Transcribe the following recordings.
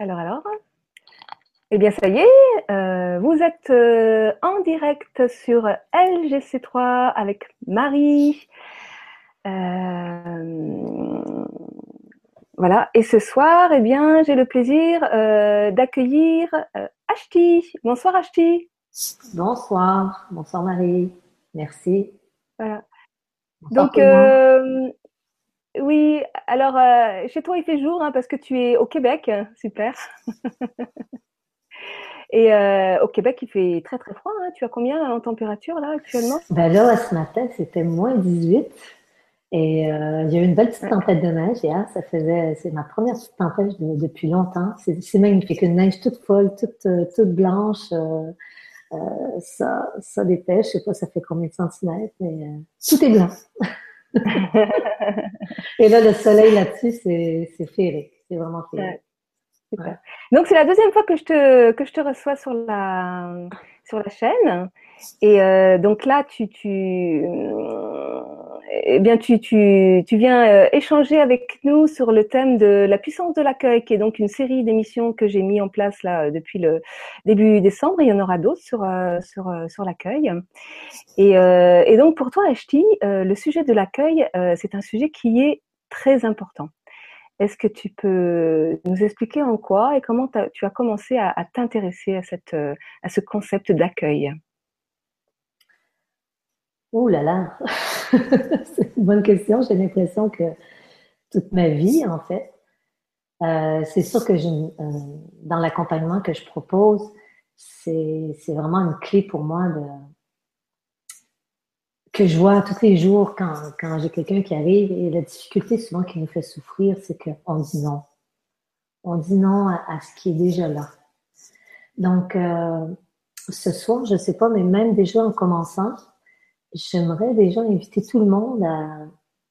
Alors, alors Eh bien, ça y est, euh, vous êtes euh, en direct sur LGC3 avec Marie. Euh, voilà, et ce soir, eh bien, j'ai le plaisir d'accueillir Ashti. Bonsoir Ashti. Bonsoir, bonsoir Marie, merci. Voilà. Donc, oui, alors euh, chez toi il fait jour hein, parce que tu es au Québec, super. Et euh, au Québec il fait très très froid. Hein. Tu as combien en température là actuellement? Ben là ce matin c'était moins 18 et euh, il y a eu une belle petite tempête de neige hier. Ça faisait, c'est ma première petite tempête depuis longtemps. C'est magnifique, une neige toute folle, toute toute blanche. ça, ça dépêche, je sais pas, ça fait combien de centimètres, mais tout est blanc. Et là, le soleil là-dessus, c'est féerique. C'est vraiment féerique. Donc, c'est la deuxième fois que je te, que je te reçois sur la, sur la chaîne. Et euh, donc là, tu, tu, eh bien, tu, tu, tu viens euh, échanger avec nous sur le thème de la puissance de l'accueil, qui est donc une série d'émissions que j'ai mis en place là euh, depuis le début décembre. Il y en aura d'autres sur euh, sur sur l'accueil. Et, et donc pour toi, Ashti, le sujet de l'accueil, c'est un sujet qui est très important. Est-ce que tu peux nous expliquer en quoi et comment tu as commencé à, à t'intéresser à à ce concept d'accueil? Ouh là là, c'est une bonne question. J'ai l'impression que toute ma vie, en fait, euh, c'est sûr que je, euh, dans l'accompagnement que je propose, c'est vraiment une clé pour moi que je vois tous les jours quand, j'ai quelqu'un qui arrive et la difficulté souvent qui nous fait souffrir, c'est qu'on dit non. On dit non à, ce qui est déjà là. Donc, euh, ce soir, je sais pas, mais même déjà en commençant, j'aimerais déjà inviter tout le monde à,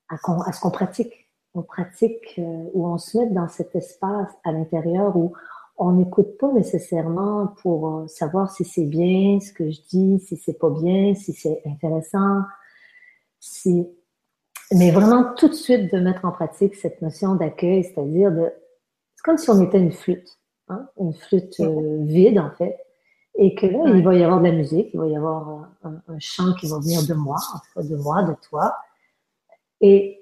à, ce qu'on pratique. On pratique euh, où on se met dans cet espace à l'intérieur où on n'écoute pas nécessairement pour euh, savoir si c'est bien ce que je dis, si c'est pas bien, si c'est intéressant, si mais vraiment tout de suite de mettre en pratique cette notion d'accueil, c'est-à-dire de c'est comme si on était une flûte, hein? une flûte euh, vide en fait, et que là, il va y avoir de la musique, il va y avoir un, chant qui va venir de moi, de moi, de toi. Et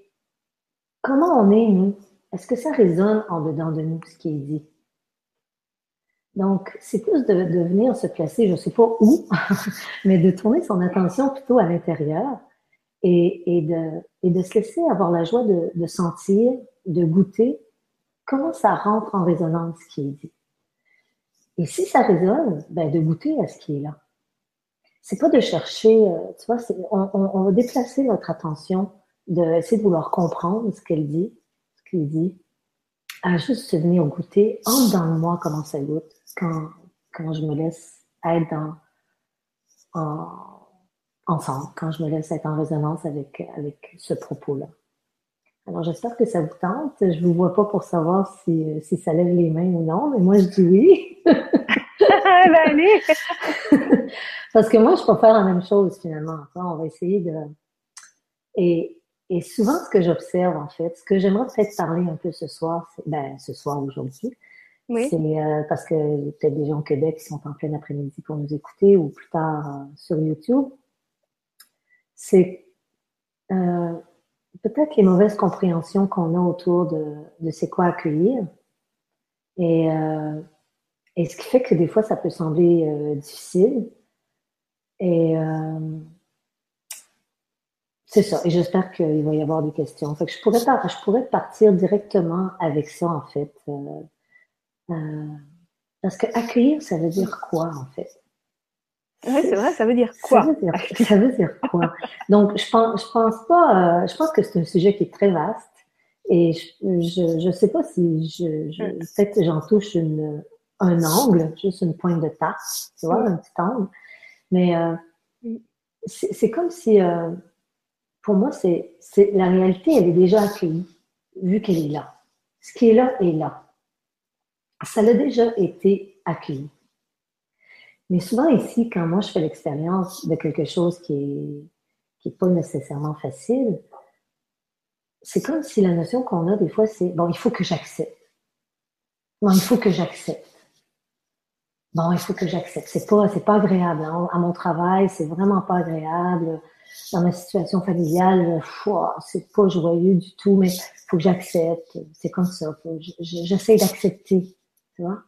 comment on est, nous? Est-ce que ça résonne en dedans de nous, ce qui est dit? Donc, c'est plus de, de, venir se placer, je ne sais pas où, mais de tourner son attention plutôt à l'intérieur et, et, de, et de se laisser avoir la joie de, de sentir, de goûter comment ça rentre en résonance, ce qui est dit. Et si ça résonne, ben de goûter à ce qui est là. C'est pas de chercher, euh, tu vois, on, va déplacer notre attention, d'essayer de vouloir comprendre ce qu'elle dit, ce qu'il dit, à juste se venir goûter en dans moi comment ça goûte quand, quand je me laisse être dans, en, ensemble, quand je me laisse être en résonance avec, avec ce propos-là. Alors, j'espère que ça vous tente. Je vous vois pas pour savoir si, si ça lève les mains ou non, mais moi, je dis oui. ben, allez! Parce que moi, je peux faire la même chose, finalement. on va essayer de... Et, et souvent, ce que j'observe, en fait, ce que j'aimerais peut-être parler un peu ce soir, ben, ce soir, aujourd'hui, oui. c'est euh, parce que peut-être des gens au Québec qui sont en plein après-midi pour nous écouter ou plus tard euh, sur YouTube, c'est... Euh, peut-être les mauvaises compréhensions qu'on a autour de, de c'est quoi accueillir. Et, euh, et ce qui fait que des fois, ça peut sembler euh, difficile. Et euh, c'est ça. Et j'espère qu'il va y avoir des questions. Je pourrais, pas, je pourrais partir directement avec ça, en fait. Parce que accueillir, ça veut dire quoi, en fait? Oui, c'est vrai, ça veut dire quoi Ça veut dire, quoi? Donc, je pense, je pense pas. Euh, je pense que c'est un sujet qui est très vaste, et je je, sais pas si je, je peut-être que j'en touche une, un angle, juste une pointe de tasse, tu vois, un petit angle. Mais euh, c'est comme si, euh, pour moi, c'est la réalité, elle est déjà accueillie, vu qu'elle est là. Ce qui est là est là. Ça l'a déjà été accueilli. Mais souvent ici, quand moi je fais l'expérience de quelque chose qui est, qui pas nécessairement facile, c'est comme si la notion qu'on a des fois, c'est bon, il faut que j'accepte. Non, il faut que j'accepte. Bon, il faut que j'accepte. C'est pas, c'est pas agréable. Hein. À mon travail, c'est vraiment pas agréable. Dans ma situation familiale, c'est pas joyeux du tout, mais il faut que j'accepte. C'est comme ça. J'essaie d'accepter, tu vois?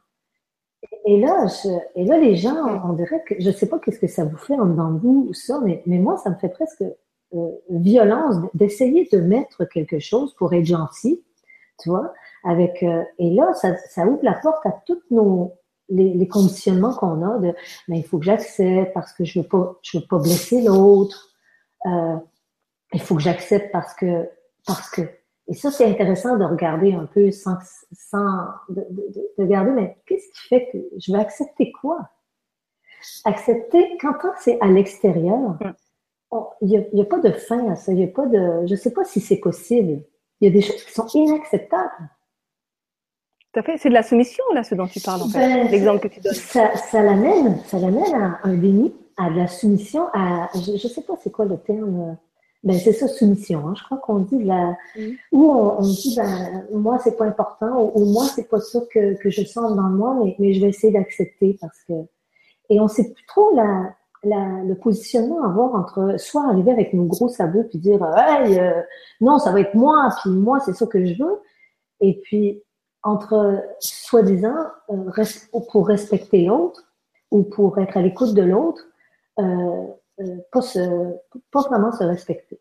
Et là, je, et là, les gens, on dirait que, je sais pas qu'est-ce que ça vous fait en dedans de vous ou ça, mais, mais moi, ça me fait presque euh, violence d'essayer de mettre quelque chose pour être gentil, tu vois, avec, euh, et là, ça, ça ouvre la porte à toutes nos, les, les conditionnements qu'on a de, mais il faut que j'accepte parce que je veux pas, je veux pas blesser l'autre, euh, il faut que j'accepte parce que, parce que, et ça, c'est intéressant de regarder un peu sans, sans de, de, mais qu'est-ce qui fait que je vais accepter quoi? Accepter, quand c'est à l'extérieur, mm. il n'y a, a, pas de fin à ça. Il a pas de, je ne sais pas si c'est possible. Il y a des choses qui sont inacceptables. Tout à fait. C'est de la soumission, là, ce dont tu parles, en fait. Ben, L'exemple que tu donnes. Ça, ça l'amène, ça l'amène à un déni, à de la soumission, à, je ne sais pas c'est quoi le terme, ben, c'est ça, soumission. Hein. Je crois qu'on dit la, mm. ou on, on, dit, ben, moi, c'est pas important, ou, moi, c'est pas ça que, que je sens dans moi, mais, mais je vais essayer d'accepter parce que, et on sait plus trop la, la, le positionnement à avoir entre soit arriver avec nos gros sabots puis dire, hey, euh, non, ça va être moi, puis moi, c'est ça que je veux, et puis, entre soi-disant, euh, pour respecter l'autre, ou pour être à l'écoute de l'autre, euh, pas, se, pas vraiment se respecter.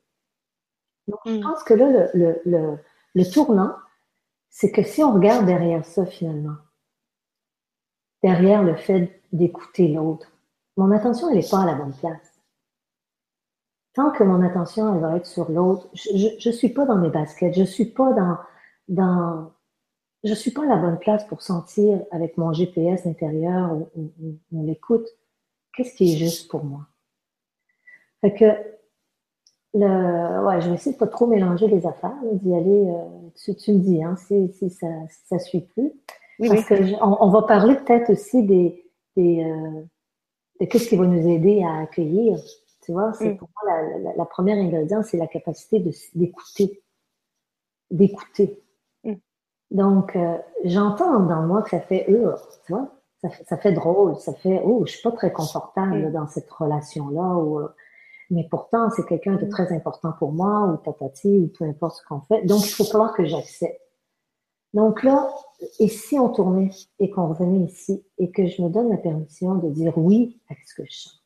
Donc, je mm. pense que là, le, le, le, le tournant, c'est que si on regarde derrière ça, finalement, derrière le fait d'écouter l'autre, mon attention, elle n'est pas à la bonne place. Tant que mon attention, elle va être sur l'autre, je ne suis pas dans mes baskets, je suis pas dans, dans, je suis pas à la bonne place pour sentir avec mon GPS intérieur ou, ou, ou l'écoute, qu'est-ce qui est juste pour moi? Fait que, le, ouais, je vais essayer de pas trop mélanger les affaires, d'y aller, euh, tu, tu, me dis, hein, si, si ça, si ça suit plus. Oui, Parce oui. que on, on, va parler peut-être aussi des, des euh, de qu'est-ce qui va nous aider à accueillir. Tu vois, c'est mm. pour moi la, la, la, première ingrédient, c'est la capacité d'écouter, d'écouter. Mm. Donc, euh, j'entends dans moi que ça fait euh, tu vois, ça fait, ça fait drôle, ça fait oh, je suis pas très confortable mm. dans cette relation là ou euh, mais pourtant, c'est quelqu'un de mm. très important pour moi, ou tatati, ou peu importe ce qu'on fait. Donc, il faut falloir que j'accepte. Donc là, et si on tournait et qu'on revenait ici et que je me donne la permission de dire oui à ce que je chante.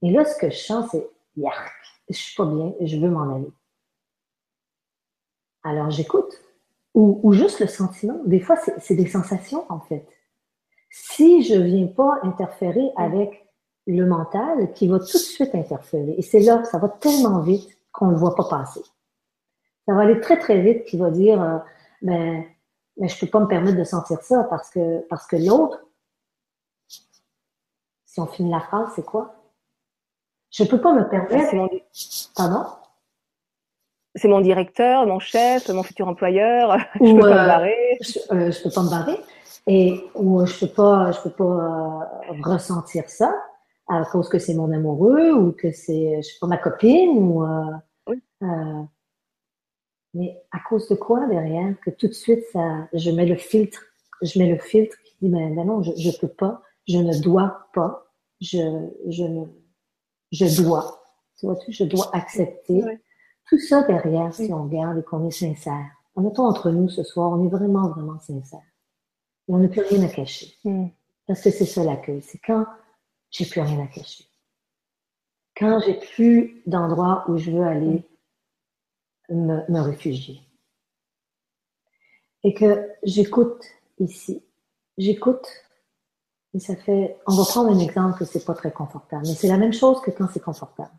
Et là, ce que je chante, c'est yark, je suis pas bien, je veux m'en aller. Alors j'écoute. Ou, ou, juste le sentiment. Des fois, c'est des sensations, en fait. Si je viens pas interférer avec le mental qui va tout de suite interférer. Et c'est là, ça va tellement vite qu'on ne le voit pas passer. Ça va aller très, très vite qui va dire, euh, ben, mais je peux pas me permettre de sentir ça parce que, parce que l'autre, si on finit la phrase, c'est quoi? Je peux pas me permettre. Mon... Pardon? C'est mon directeur, mon chef, mon futur employeur. Ou, je peux euh, pas me barrer. Je, euh, je, peux pas me barrer. Et, ou je peux pas, je peux pas euh, ressentir ça à cause que c'est mon amoureux ou que c'est, je sais pas, ma copine ou. Euh, oui. euh, mais à cause de quoi derrière que tout de suite ça, je mets le filtre, je mets le filtre qui dit ben, ben non, je, je peux pas, je ne dois pas, je, je ne, je dois, tu vois, je dois accepter. Oui. Tout ça derrière, si on regarde et qu'on est sincère. En étant entre nous ce soir, on est vraiment, vraiment sincère. Et on n'a plus rien à cacher. Mm. Parce que c'est ça l'accueil. C'est quand j'ai plus rien à cacher. Quand j'ai plus d'endroit où je veux aller me, me réfugier. Et que j'écoute ici. J'écoute. Et ça fait, on va prendre un exemple que c'est pas très confortable. Mais c'est la même chose que quand c'est confortable.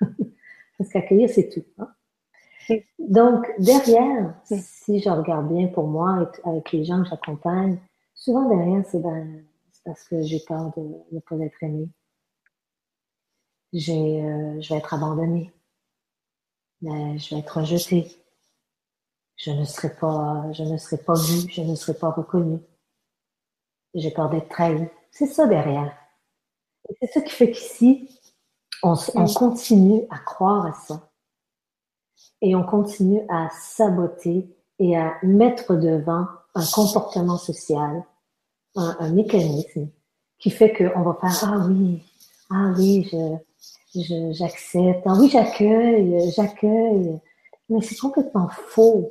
Parce qu'accueillir, c'est tout. Hein? Donc, derrière, si je regarde bien pour moi, avec les gens que j'accompagne, souvent derrière, c'est ben, parce que j'ai peur de ne pas être aimée. J'ai, euh, je vais être abandonnée. Je vais être rejetée. Je ne serai pas, je ne serai pas vue, je ne serai pas reconnue. J'ai peur d'être trahie. C'est ça derrière. C'est ça qui fait qu'ici, on, on continue à croire à ça. Et on continue à saboter et à mettre devant un comportement social un, mécanisme qui fait qu'on va faire Ah oui, ah oui, je, j'accepte, ah oui, j'accueille, j'accueille. Mais c'est complètement faux.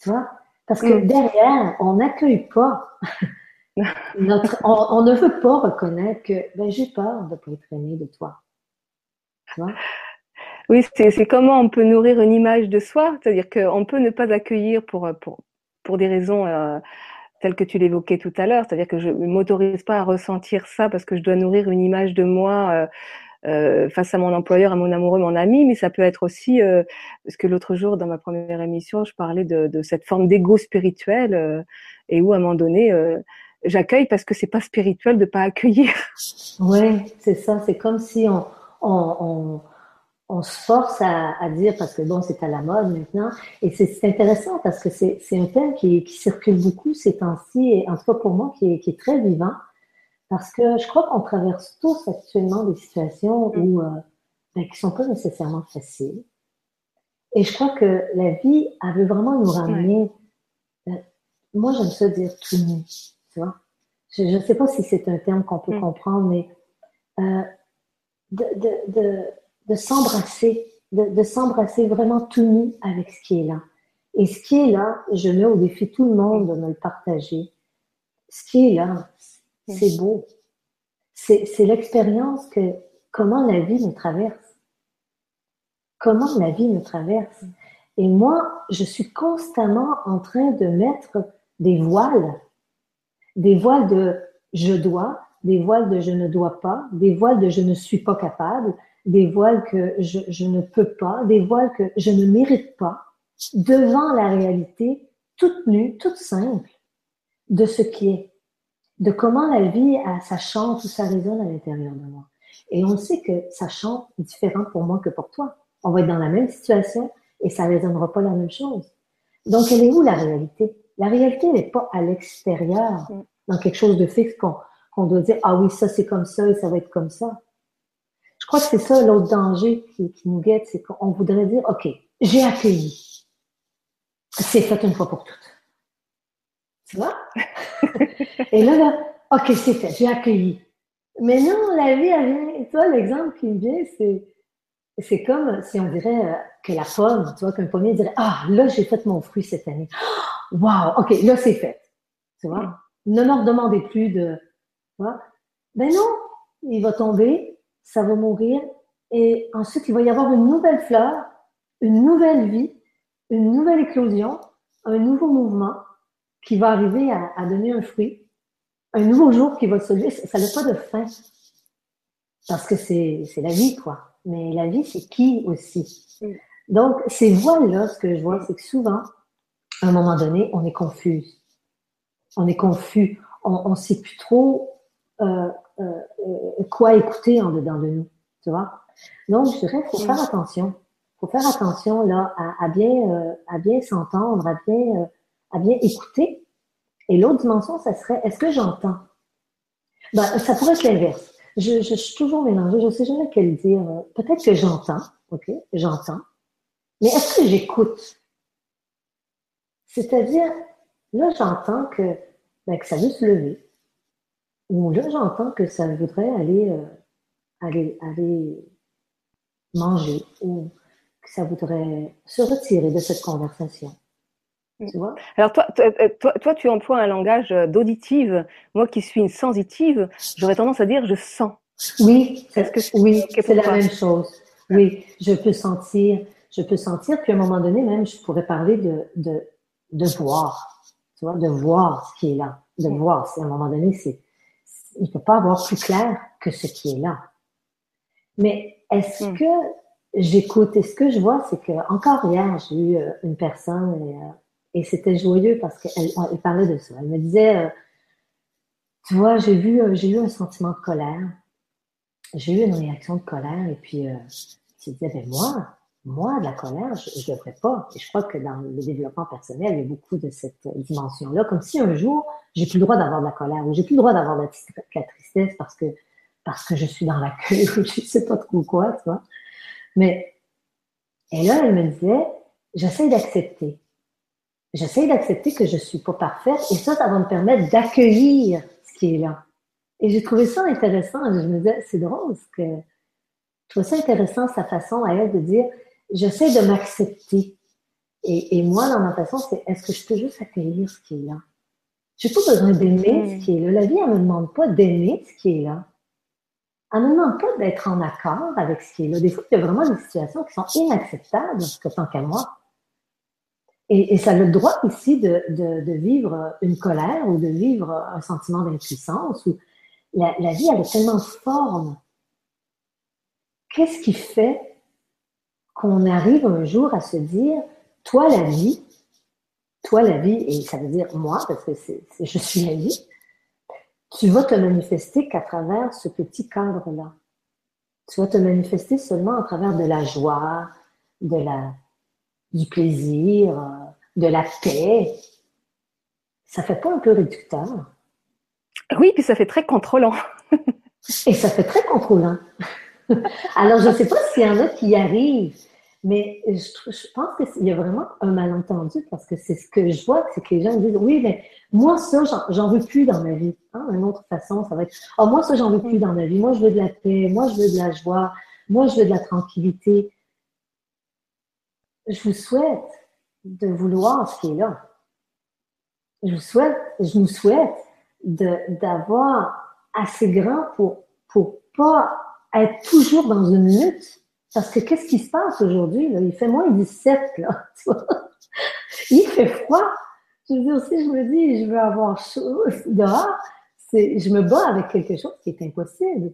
Tu vois? Parce que mm. derrière, on n'accueille pas. Notre, on, ne veut pas reconnaître que ben, j'ai peur de ne pas être aimé de toi. Tu vois? Oui, c'est comment on peut nourrir une image de soi, c'est-à-dire qu'on peut ne pas accueillir pour, pour, pour des raisons euh, telles que tu l'évoquais tout à l'heure, c'est-à-dire que je ne m'autorise pas à ressentir ça parce que je dois nourrir une image de moi euh, euh, face à mon employeur, à mon amoureux, mon ami, mais ça peut être aussi, parce que l'autre jour dans ma première émission, je parlais de, cette forme d'ego spirituel et où à un moment donné, j'accueille parce que c'est pas spirituel de pas accueillir. Oui, c'est ça, c'est comme si on on se force à, dire, parce que bon, c'est à la mode maintenant, et c'est intéressant parce que c'est un thème qui, circule beaucoup ces temps-ci, et en tout cas pour moi, qui est, très vivant, parce que je crois qu'on traverse tous actuellement des situations mm. où, euh, ben, qui sont pas nécessairement faciles. Et je crois que la vie, elle veut vraiment nous ramener, euh, moi j'aime ça dire tout nu, tu vois. Je ne sais pas si c'est un terme qu'on peut mm. comprendre, mais euh, de, de de s'embrasser, de, s'embrasser vraiment tout nu avec ce qui est là. Et ce qui est là, je mets au défi tout le monde de me le partager. Ce qui est là, c'est beau. C'est l'expérience que comment la vie nous traverse. Comment la vie nous traverse. Et moi, je suis constamment en train de mettre des voiles, des voiles de je dois, des voiles de je ne dois pas, des voiles de je ne suis pas capable, des voiles que je, je, ne peux pas, des voiles que je ne mérite pas, devant la réalité toute nue, toute simple de ce qui est, de comment la vie, ça chante ou ça résonne à l'intérieur de moi. Et on sait que ça chante différent pour moi que pour toi. On va être dans la même situation et ça résonnera pas la même chose. Donc, elle est où la réalité? La réalité, n'est pas à l'extérieur, mm. dans quelque chose de fixe qu'on doit dire, ah oui, ça c'est comme ça et ça va être comme ça. Je crois que c'est ça l'autre danger qui, nous guette, c'est qu'on voudrait dire, OK, j'ai accueilli. C'est fait une fois pour toutes. Tu vois? Et là, là, OK, c'est fait, j'ai accueilli. Mais non, la vie, elle vient. Tu vois, l'exemple qui me vient, c'est, c'est comme si on dirait euh, que la pomme, tu vois, qu'un pommier dirait, ah, là, j'ai fait mon fruit cette année. Wow, OK, là, c'est fait. Tu vois? Ne me redemandez plus de, tu vois? Ben non, il va tomber, ça va mourir. Et ensuite, il va y avoir une nouvelle fleur, une nouvelle vie, une nouvelle éclosion, un nouveau mouvement qui va arriver à, donner un fruit, un nouveau jour qui va se lever. Ça n'a pas de fin. Parce que c'est la vie, quoi. Mais la vie, c'est qui aussi? Donc, ces voiles-là, ce que je vois, c'est que souvent, à un moment donné, on est confus. On est confus. On ne sait plus trop euh, quoi écouter en dedans de nous, tu vois. Donc, je dirais, faut faire attention. faut faire attention là à, bien, à bien s'entendre, à bien, à bien écouter. Et l'autre dimension, ça serait, est-ce que j'entends? Ben, ça pourrait être l'inverse. Je, je, suis toujours mélangée, je ne sais jamais quel dire. Peut-être que j'entends, ok, j'entends. Mais est-ce que j'écoute? C'est-à-dire, là, j'entends que, ben, que ça veut se lever, ou là, j'entends que ça voudrait aller, euh, aller, aller manger ou que ça voudrait se retirer de cette conversation. Tu vois? Alors toi, euh, toi, toi, tu emploies un langage euh, d'auditive. Moi qui suis une sensitive, j'aurais tendance à dire je sens. Oui, c'est que oui, c'est la même chose. Oui, je peux sentir, je peux sentir, puis à un moment donné même, je pourrais parler de, de, de voir, tu vois, de voir ce qui est là, de voir. À un moment donné, c'est il ne peut pas avoir plus clair que ce qui est là. Mais est-ce hmm. que j'écoute? Et ce que je vois, c'est que encore hier, j'ai eu euh, une personne et, euh, c'était joyeux parce qu'elle elle parlait de ça. Elle me disait, euh, tu vois, j'ai vu, j'ai eu un sentiment de colère, j'ai eu une réaction de colère et puis je disais, ben moi, moi, de la colère, je ne devrais pas. Et je crois que dans le développement personnel, il y a beaucoup de cette dimension-là. Comme si un jour, j'ai plus le droit d'avoir de la colère ou j'ai plus le droit d'avoir de la tristesse parce que, parce que je suis dans la queue ou je sais pas trop quoi, tu vois. Mais, et là, elle me disait, j'essaie d'accepter. j'essaie d'accepter que je suis pas parfaite et ça, ça va me permettre d'accueillir ce qui est là. Et j'ai trouvé ça intéressant. Je me disais, c'est drôle parce que je trouvais ça intéressant sa façon à elle de dire, j'essaie de m'accepter. Et, et, moi, dans ma façon, c'est est-ce que je peux juste accueillir ce qui est là? J'ai pas besoin d'aimer ce qui est là. La vie, elle me demande pas d'aimer ce qui est là. Elle me demande pas d'être en accord avec ce qui est là. Des fois, il y a vraiment des situations qui sont inacceptables, que tant qu'à moi. Et, et, ça a le droit ici de, de, de, vivre une colère ou de vivre un sentiment d'impuissance. Ou la, la vie, elle est tellement de formes. Qu'est-ce qui fait qu'on arrive un jour à se dire, toi la vie, toi la vie, et ça veut dire moi, parce que je suis la vie, tu vas te manifester qu'à travers ce petit cadre-là. Tu vas te manifester seulement à travers de la joie, de la, du plaisir, de la paix. Ça fait pas un peu réducteur? Oui, puis ça fait très contrôlant. et ça fait très contrôlant. Alors, je ne sais pas s'il y en a qui y arrivent, mais je, pense qu'il y a vraiment un malentendu parce que c'est ce que je vois, c'est que les gens disent oui, mais moi, ça, j'en veux plus dans ma vie. Hein, une autre façon, ça va être oh, moi, ça, j'en veux plus dans ma vie. Moi, je veux de la paix. Moi, je veux de la joie. Moi, je veux de la tranquillité. Je vous souhaite de vouloir ce qui est là. Je vous souhaite, je nous souhaite d'avoir assez grand pour, pour pas être toujours dans une lutte. Parce que qu'est-ce qui se passe aujourd'hui? Il fait moins 17, là. Tu vois? Il fait froid. Je veux dire, si je me dis, je veux avoir chaud dehors, c'est, je me bats avec quelque chose qui est impossible.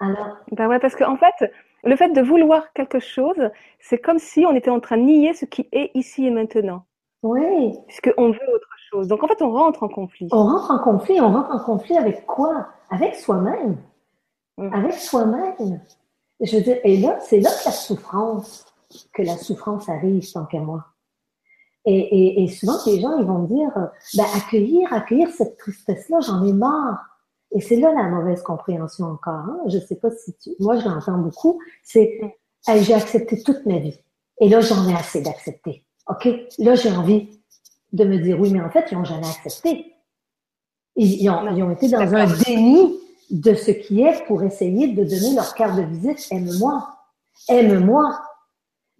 Alors. Ben ouais, parce qu'en en fait, le fait de vouloir quelque chose, c'est comme si on était en train de nier ce qui est ici et maintenant. Oui. Puisqu'on veut autre chose. Donc en fait, on rentre en conflit. On rentre en conflit. On rentre en conflit avec quoi? Avec soi-même. Mm. Avec soi-même. Je veux dire, et là, c'est là que la souffrance, que la souffrance arrive, tant qu'à moi. Et, et, et, souvent, les gens, ils vont me dire, ben, accueillir, accueillir cette tristesse-là, j'en ai marre. Et c'est là la mauvaise compréhension encore. Hein? Je sais pas si tu... Moi, je l'entends beaucoup. C'est, j'ai accepté toute ma vie. Et là, j'en ai assez d'accepter. OK? Là, j'ai envie de me dire, oui, mais en fait, ils n'ont jamais accepté. Ils, ils, ont, ils ont été dans un déni de ce qui est pour essayer de donner leur carte de visite. Aime-moi. Aime-moi.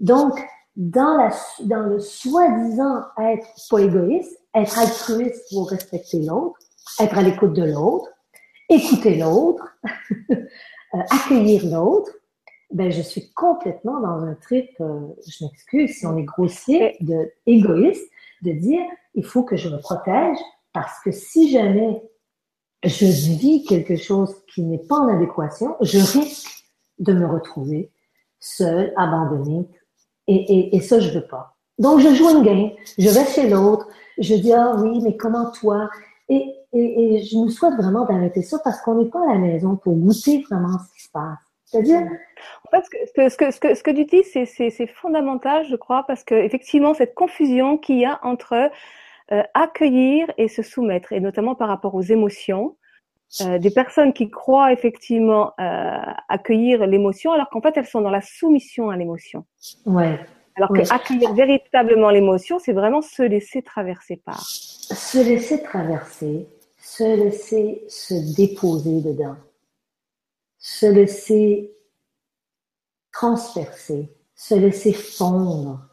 Donc, dans, la, dans le soi-disant être pas égoïste, être altruiste pour respecter l'autre, être à l'écoute de l'autre, écouter l'autre, euh, accueillir l'autre, ben je suis complètement dans un trip, euh, je m'excuse si on est grossier, de égoïste, de dire il faut que je me protège parce que si jamais je vis quelque chose qui n'est pas en adéquation, je risque de me retrouver seule, abandonnée, et, et, et ça je veux pas. Donc je joue une game, je vais chez l'autre, je dis ah oui mais comment toi? Et et, et, je nous souhaite vraiment d'arrêter ça parce qu'on n'est pas à la maison pour goûter vraiment ce qui se passe. C'est-à-dire. En fait, ce que, ce que, ce que, ce que tu dis, c'est fondamental, je crois, parce que effectivement, cette confusion qu'il y a entre euh, accueillir et se soumettre, et notamment par rapport aux émotions, euh, des personnes qui croient effectivement euh, accueillir l'émotion, alors qu'en fait, elles sont dans la soumission à l'émotion. Ouais. Alors que accueillir véritablement l'émotion, c'est vraiment se laisser traverser par. Se laisser traverser, se laisser se déposer dedans, se laisser transpercer, se laisser fondre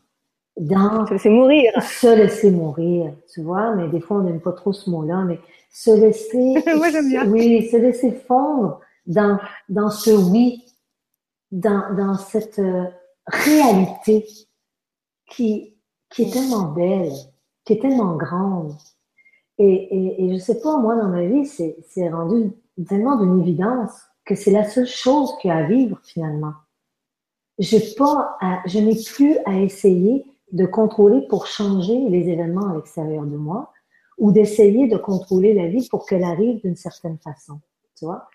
dans... Se laisser mourir. Se laisser mourir, tu vois, mais des fois on n'aime pas trop ce mot-là, mais se laisser... Moi j'aime bien. Oui, se laisser fondre dans, dans ce oui, dans, dans cette euh, réalité qui, qui est tellement belle, qui est tellement grande, et, et, et je sais pas, moi, dans ma vie, c'est rendu tellement d'une évidence que c'est la seule chose qu'il y a à vivre, finalement. J'ai pas à, je n'ai plus à essayer de contrôler pour changer les événements à l'extérieur de moi ou d'essayer de contrôler la vie pour qu'elle arrive d'une certaine façon. Tu vois?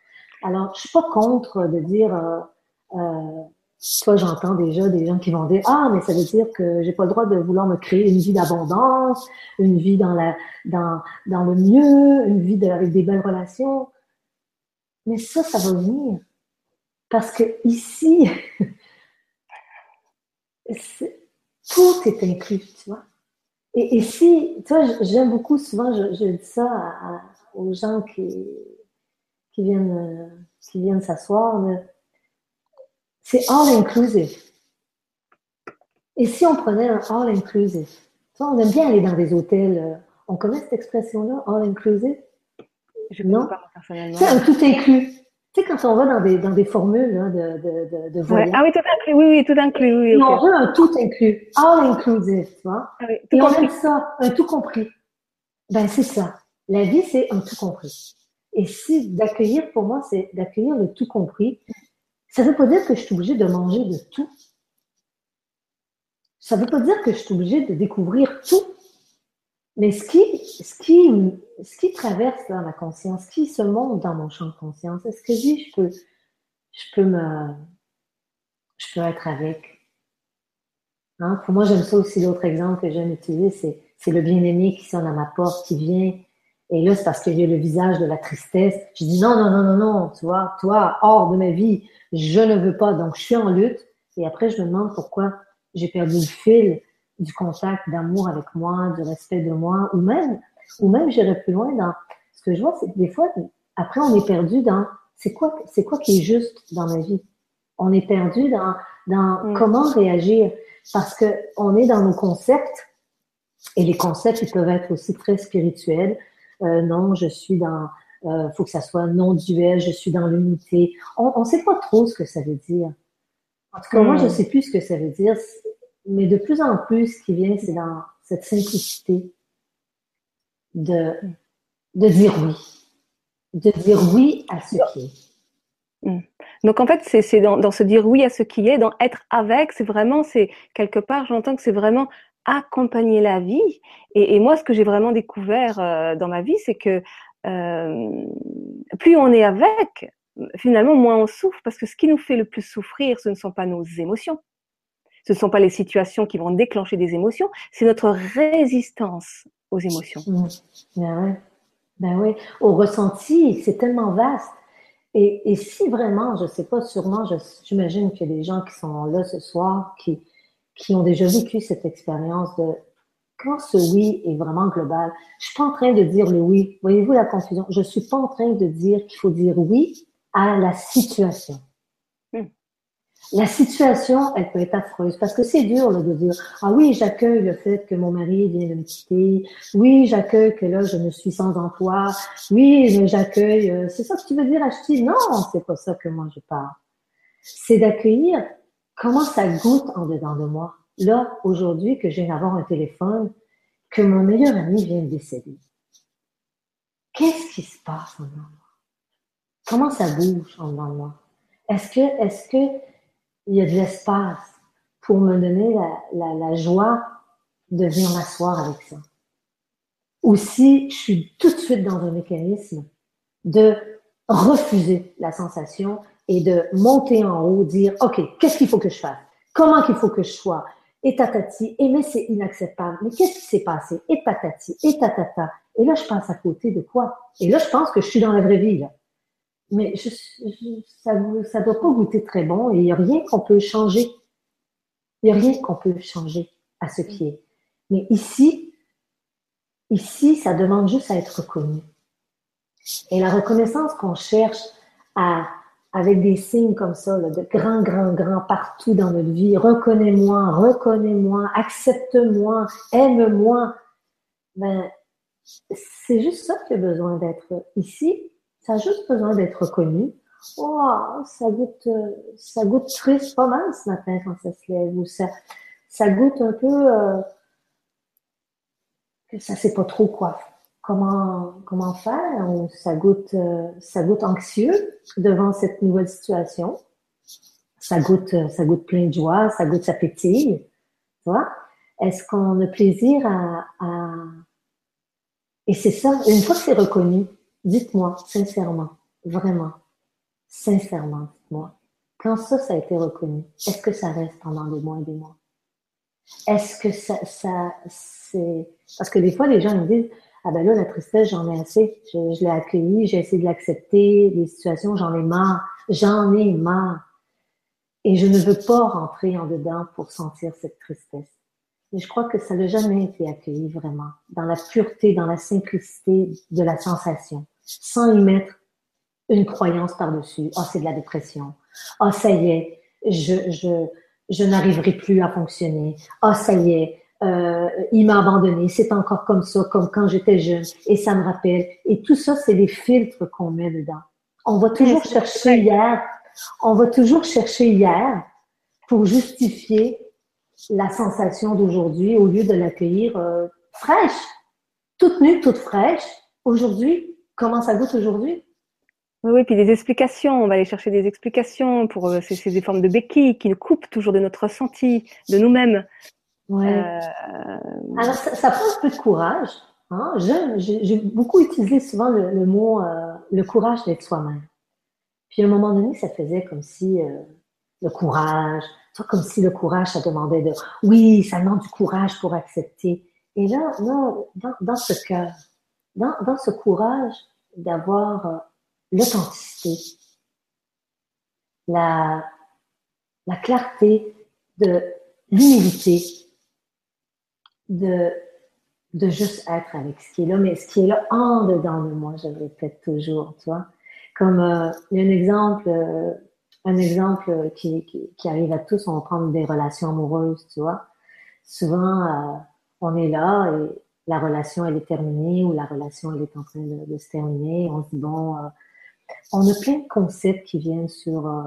Alors, je suis pas contre de dire, euh, euh, Soit j'entends déjà des gens qui vont dire ah mais ça veut dire que j'ai pas le droit de vouloir me créer une vie d'abondance, une vie dans la dans dans le mieux, une vie avec des belles relations. Mais ça, ça va venir parce que ici tout est inclus, tu vois. Et, et si, tu vois, j'aime beaucoup souvent, je, je dis ça aux gens qui, qui viennent, qui viennent s'asseoir, c'est all inclusive. Et si on prenait un all inclusive, tu vois, on aime bien aller dans des hôtels, euh, on connaît cette expression-là, all inclusive? Je ne pas personnellement. C'est un tout inclus. Tu sais, quand on va dans des, dans des formules là, de, de, de, de voyage. Ah oui, tout inclus, oui, oui, tout inclus. Oui, on veut un tout inclus, all inclusive, tu vois. Ah oui, Et tout on aime ça, un tout compris. Ben, c'est ça. La vie, c'est un tout compris. Et si d'accueillir, pour moi, c'est d'accueillir le tout compris, ça veut pas dire que je suis obligée de manger de tout. Ça veut pas dire que je suis obligée de découvrir tout. Mais ce qui, ce qui, ce qui traverse là, ma conscience, ce qui se monte dans mon champ de conscience, est-ce que je peux, je peux me, je peux être avec? Hein? Pour moi, j'aime ça aussi. L'autre exemple que j'aime utiliser, c'est, le bien-aimé qui sonne à ma porte, qui vient. Et là, c'est parce que j'ai le visage de la tristesse. Je dis non, non, non, non, non, tu vois, toi, hors de ma vie, je ne veux pas. Donc, je suis en lutte. Et après, je me demande pourquoi j'ai perdu le fil du contact d'amour avec moi, du respect de moi, ou même, ou même j'irai plus loin dans ce que je vois, c'est que des fois, après, on est perdu dans c'est quoi, c'est quoi qui est juste dans ma vie? On est perdu dans, dans Mm. comment réagir parce que on est dans nos concepts et les concepts ils peuvent être aussi très spirituels. Euh, non, je suis dans, euh, faut que ça soit non duel, je suis dans l'unité. On, on sait pas trop ce que ça veut dire. En tout cas, moi, Mm. je sais plus ce que ça veut dire. Mais de plus en plus, ce qui vient, c'est dans cette simplicité de, de dire oui. De dire oui à ce qui est. Donc en fait, c'est c'est dans, dans se dire oui à ce qui est, dans être avec, c'est vraiment, c'est quelque part, j'entends que c'est vraiment accompagner la vie. Et, et moi, ce que j'ai vraiment découvert euh, dans ma vie, c'est que euh, plus on est avec, finalement, moins on souffre, parce que ce qui nous fait le plus souffrir, ce ne sont pas nos émotions. Ce ne sont pas les situations qui vont déclencher des émotions, c'est notre résistance aux émotions. Mm. Ben ouais. Ben ouais. Au ressenti, c'est tellement vaste. Et, et si vraiment, je sais pas, sûrement, j'imagine qu'il y a des gens qui sont là ce soir qui, qui ont déjà vécu cette expérience de quand ce oui est vraiment global. Je suis pas en train de dire le oui. Voyez-vous la confusion? Je suis pas en train de dire qu'il faut dire oui à la situation. La situation, elle peut être affreuse parce que c'est dur de dire ah oui j'accueille le fait que mon mari vient de me quitter, oui j'accueille que là je ne suis sans emploi, oui j'accueille. euh, c'est ça que tu veux dire Ashti Non, c'est pas ça que moi je parle. C'est d'accueillir comment ça goûte en dedans de moi. Là aujourd'hui que viens d'avoir un téléphone, que mon meilleur ami vient de décéder. Qu'est-ce qui se passe en dedans de moi? Comment ça bouge en dedans de moi? Est-ce que est-ce que il y a de l'espace pour me donner la, joie de venir m'asseoir avec ça. Ou si je suis tout de suite dans un mécanisme de refuser la sensation et de monter en haut, dire, OK, qu'est-ce qu'il faut que je fasse? Comment qu'il faut que je sois? Et tatati, et mais c'est inacceptable. Mais qu'est-ce qui s'est passé? Et tatati, et tatata. Et là, je passe à côté de quoi? Et là, je pense que je suis dans la vraie vie, mais je, je, ça ne doit pas goûter très bon et il n'y a rien qu'on peut changer. Il n'y a rien qu'on peut changer à ce qui est. Mais ici, ici, ça demande juste à être reconnu. Et la reconnaissance qu'on cherche à, avec des signes comme ça, là, de grand, grand, grand partout dans notre vie, reconnais-moi, reconnais-moi, accepte-moi, aime-moi, ben, c'est juste ça qui a besoin d'être ici ça a juste besoin d'être reconnu. Oh, ça goûte, ça goûte triste pas mal ce matin quand ça se lève. Ou ça, ça goûte un peu euh, ça sait pas trop quoi, comment, comment faire. Ou ça goûte, euh, ça goûte anxieux devant cette nouvelle situation. Ça goûte, ça goûte plein de joie, ça goûte, ça pétille. Tu vois? Est-ce qu'on a plaisir à, à... Et c'est ça, une fois que c'est reconnu, Dites-moi, sincèrement, vraiment, sincèrement, dites-moi, quand ça, ça a été reconnu, est-ce que ça reste pendant des mois et des mois? Est-ce que ça, ça, c'est, parce que des fois, les gens me disent, ah ben là, la tristesse, j'en ai assez, je, je l'ai accueilli, j'ai essayé de l'accepter, les situations, j'en ai marre, j'en ai marre. Et je ne veux pas rentrer en dedans pour sentir cette tristesse. Mais je crois que ça n'a jamais été accueilli vraiment dans la pureté, dans la simplicité de la sensation, sans y mettre une croyance par-dessus. Oh, c'est de la dépression. Oh, ça y est, je, je, je n'arriverai plus à fonctionner. Oh, ça y est, euh, il m'a abandonné. C'est encore comme ça, comme quand j'étais jeune. Et ça me rappelle. Et tout ça, c'est les filtres qu'on met dedans. On va toujours chercher hier. On va toujours chercher hier pour justifier la sensation d'aujourd'hui au lieu de l'accueillir euh, fraîche, toute nue, toute fraîche. Aujourd'hui, comment ça goûte aujourd'hui? Oui, oui, puis des explications. On va aller chercher des explications pour euh, ces, formes de béquilles qui nous coupent toujours de notre ressenti, de nous-mêmes. Ouais. Euh... Alors, ça, ça, prend un peu de courage. Hein? J'ai beaucoup utilisé souvent le, le mot le courage d'être soi-même. Puis à un moment donné, ça faisait comme si le courage, comme si le courage, ça demandait de oui, ça demande du courage pour accepter. Et là, non, dans, dans ce cœur, dans, dans ce courage d'avoir euh, l'authenticité, la, la clarté de l'humilité, de, de juste être avec ce qui est là, mais ce qui est là en dedans de moi, je le répète toujours, tu vois. Comme euh, un exemple, euh, un exemple qui, qui, qui, arrive à tous, on va prendre des relations amoureuses, tu vois. Souvent, euh, on est là et la relation, elle est terminée ou la relation, elle est en train de, se terminer. On se dit, bon, euh, on a plein de concepts qui viennent sur, euh,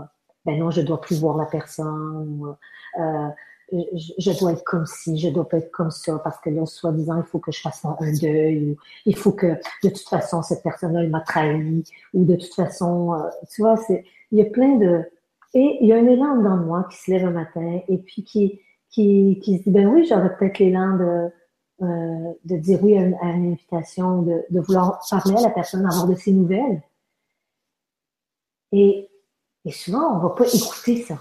ben non, je dois plus voir la personne, euh, je, dois être comme ci, je dois pas être comme ça, parce que là, soi-disant, il faut que je fasse un deuil, ou il faut que, de toute façon, cette personne-là, elle m'a trahi, ou de toute façon, euh, tu vois, c'est, il y a plein de, et il y a un élan dans moi qui se lève un matin, et puis qui, qui, qui se dit, ben oui, j'aurais peut-être l'élan de, euh, de dire oui à une, invitation, de, de, vouloir parler à la personne, avoir de ses nouvelles. Et, et souvent, on va pas écouter ça.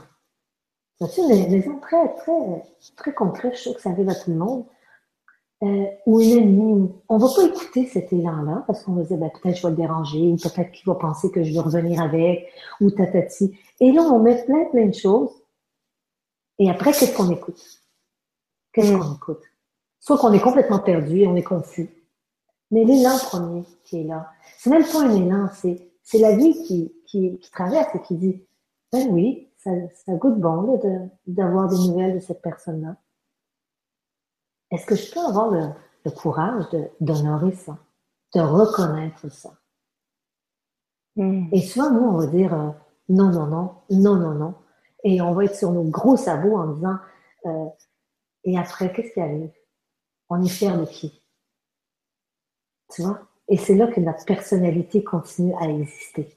C'est une exemple très, très, très concrète, je sais que ça arrive à tout le monde. Ou une amie, on va pas écouter cet élan-là parce qu'on va dire, ben, peut-être je vais le déranger, ou peut-être qu'il va penser que je vais revenir avec, ou tatati. Et là, on met plein, plein de choses. Et après, qu'est-ce qu'on écoute? Qu'est-ce qu'on écoute? Soit qu'on est complètement perdu on est confus. Mais l'élan premier qui est là, c'est même pas un élan, c'est, la vie qui, traverse et qui dit, ben oui, ça, ça goûte bon d'avoir des nouvelles de cette personne-là. Est-ce que je peux avoir le, le courage d'honorer ça, de reconnaître ça? Mm. Et souvent, nous, on va dire euh, non, non, non, non, non, non. Et on va être sur nos gros sabots en disant euh, et après, qu'est-ce qui arrive? On est fier de qui? Tu vois? Et c'est là que notre personnalité continue à exister.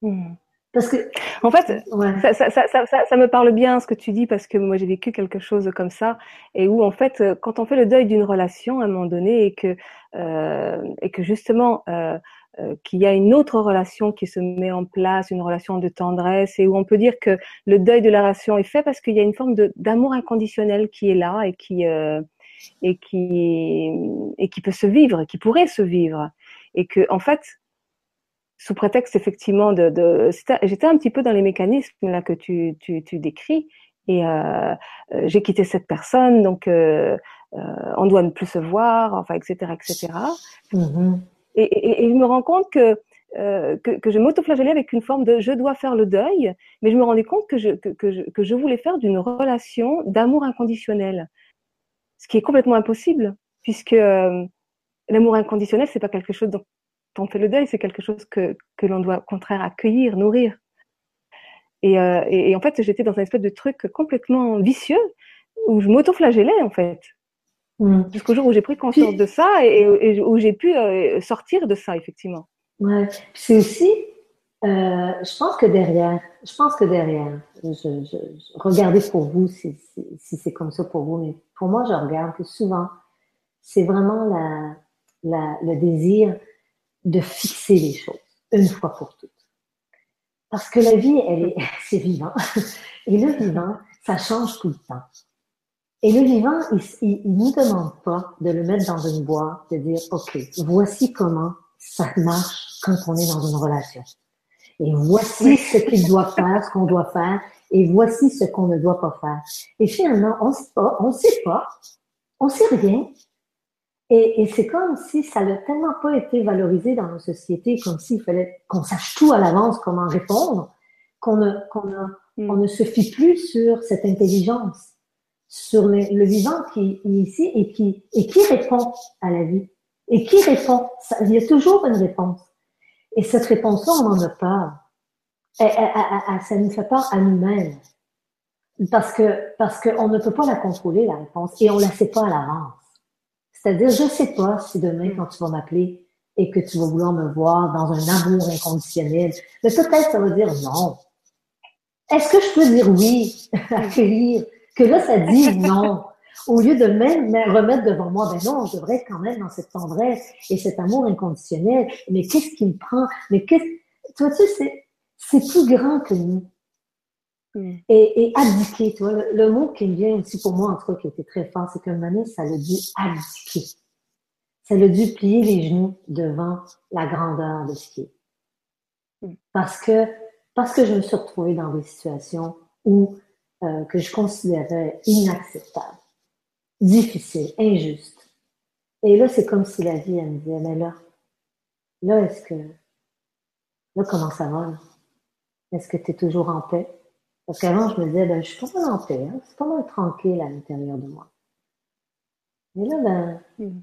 Mm. Parce que, en fait, ça, ça, ça, ça, me parle bien ce que tu dis parce que moi j'ai vécu quelque chose comme ça et où en fait, quand on fait le deuil d'une relation à un moment donné et que euh, et que justement euh, euh, qu'il y a une autre relation qui se met en place, une relation de tendresse et où on peut dire que le deuil de la relation est fait parce qu'il y a une forme d'amour inconditionnel qui est là et qui euh, et qui et qui peut se vivre, qui pourrait se vivre. Et que en fait sous prétexte effectivement de, de j'étais un petit peu dans les mécanismes là que tu, tu, tu décris. Et euh, euh j'ai quitté cette personne donc euh, euh, on doit ne plus se voir enfin etc etc mm-hmm. et, et, et, je me rends compte que euh, que, que, je m'autoflagellais avec une forme de je dois faire le deuil, mais je me rendais compte que je, que, que je, que je voulais faire d'une relation d'amour inconditionnel, ce qui est complètement impossible, puisque euh, l'amour inconditionnel, c'est pas quelque chose dont on fait le deuil, c'est quelque chose que, que l'on doit au contraire accueillir, nourrir. Et, euh, et, et en fait, j'étais dans un espèce de truc complètement vicieux où je m'auto-flagellais en fait. Mm. Jusqu'au jour où j'ai pris conscience de ça et, et où j'ai pu euh, sortir de ça, effectivement. Ouais. C'est aussi, euh, je pense que derrière, je pense que derrière, je, je, je regardez pour vous si, si, si c'est comme ça pour vous, mais pour moi, je regarde que souvent, c'est vraiment la, la, le désir de fixer les choses une fois pour toutes. Parce que la vie, elle est, c'est vivant. Et le vivant, ça change tout le temps. Et le vivant, il, il, nous demande pas de le mettre dans une boîte, de dire, OK, voici comment ça marche quand on est dans une relation. Et voici ce qu'il doit faire, ce qu'on doit faire, et voici ce qu'on ne doit pas faire. Et finalement, on sait pas, on sait pas, on sait rien. Et, et c'est comme si ça n'a tellement pas été valorisé dans nos sociétés, comme s'il fallait qu'on sache tout à l'avance comment répondre, qu'on ne, ne, mm. on ne se fie plus sur cette intelligence, sur le, le, vivant qui est ici et qui, et qui répond à la vie. Et qui répond? Ça, il y a toujours une réponse. Et cette réponse-là, on en a peur. Elle, elle, ça nous fait peur à nous-mêmes. Parce que, parce qu'on ne peut pas la contrôler, la réponse, et on la sait pas à l'avance. C'est-à-dire, je sais pas si demain, quand tu vas m'appeler et que tu vas vouloir me voir dans un amour inconditionnel, mais peut-être ça veut dire non. Est-ce que je peux dire oui, accueillir, que là, ça dit non? Au lieu de même me remettre devant moi, ben non, je devrais être quand même dans cette tendresse et cet amour inconditionnel. Mais qu'est-ce qui me prend? Mais qu'est-ce, tu vois, tu sais, c'est plus grand que nous. Mm. Et, et, abdiquer, tu vois, le, mot qui me vient aussi pour moi, en tout cas, qui était très fort, c'est qu'un moment ça le dit abdiquer. Ça le dit plier les genoux devant la grandeur de ce qui est. Mm. Parce que, parce que je me suis retrouvée dans des situations où, euh, que je considérais inacceptables, difficiles, injustes. Et là, c'est comme si la vie, elle me disait, mais là, là, est-ce que, là, comment ça va, là? Est-ce que tu es toujours en paix? Parce qu'avant, je me disais, ben, je suis pas mal en paix, hein? c'est pas mal tranquille à l'intérieur de moi. Mais là, ben, hmm.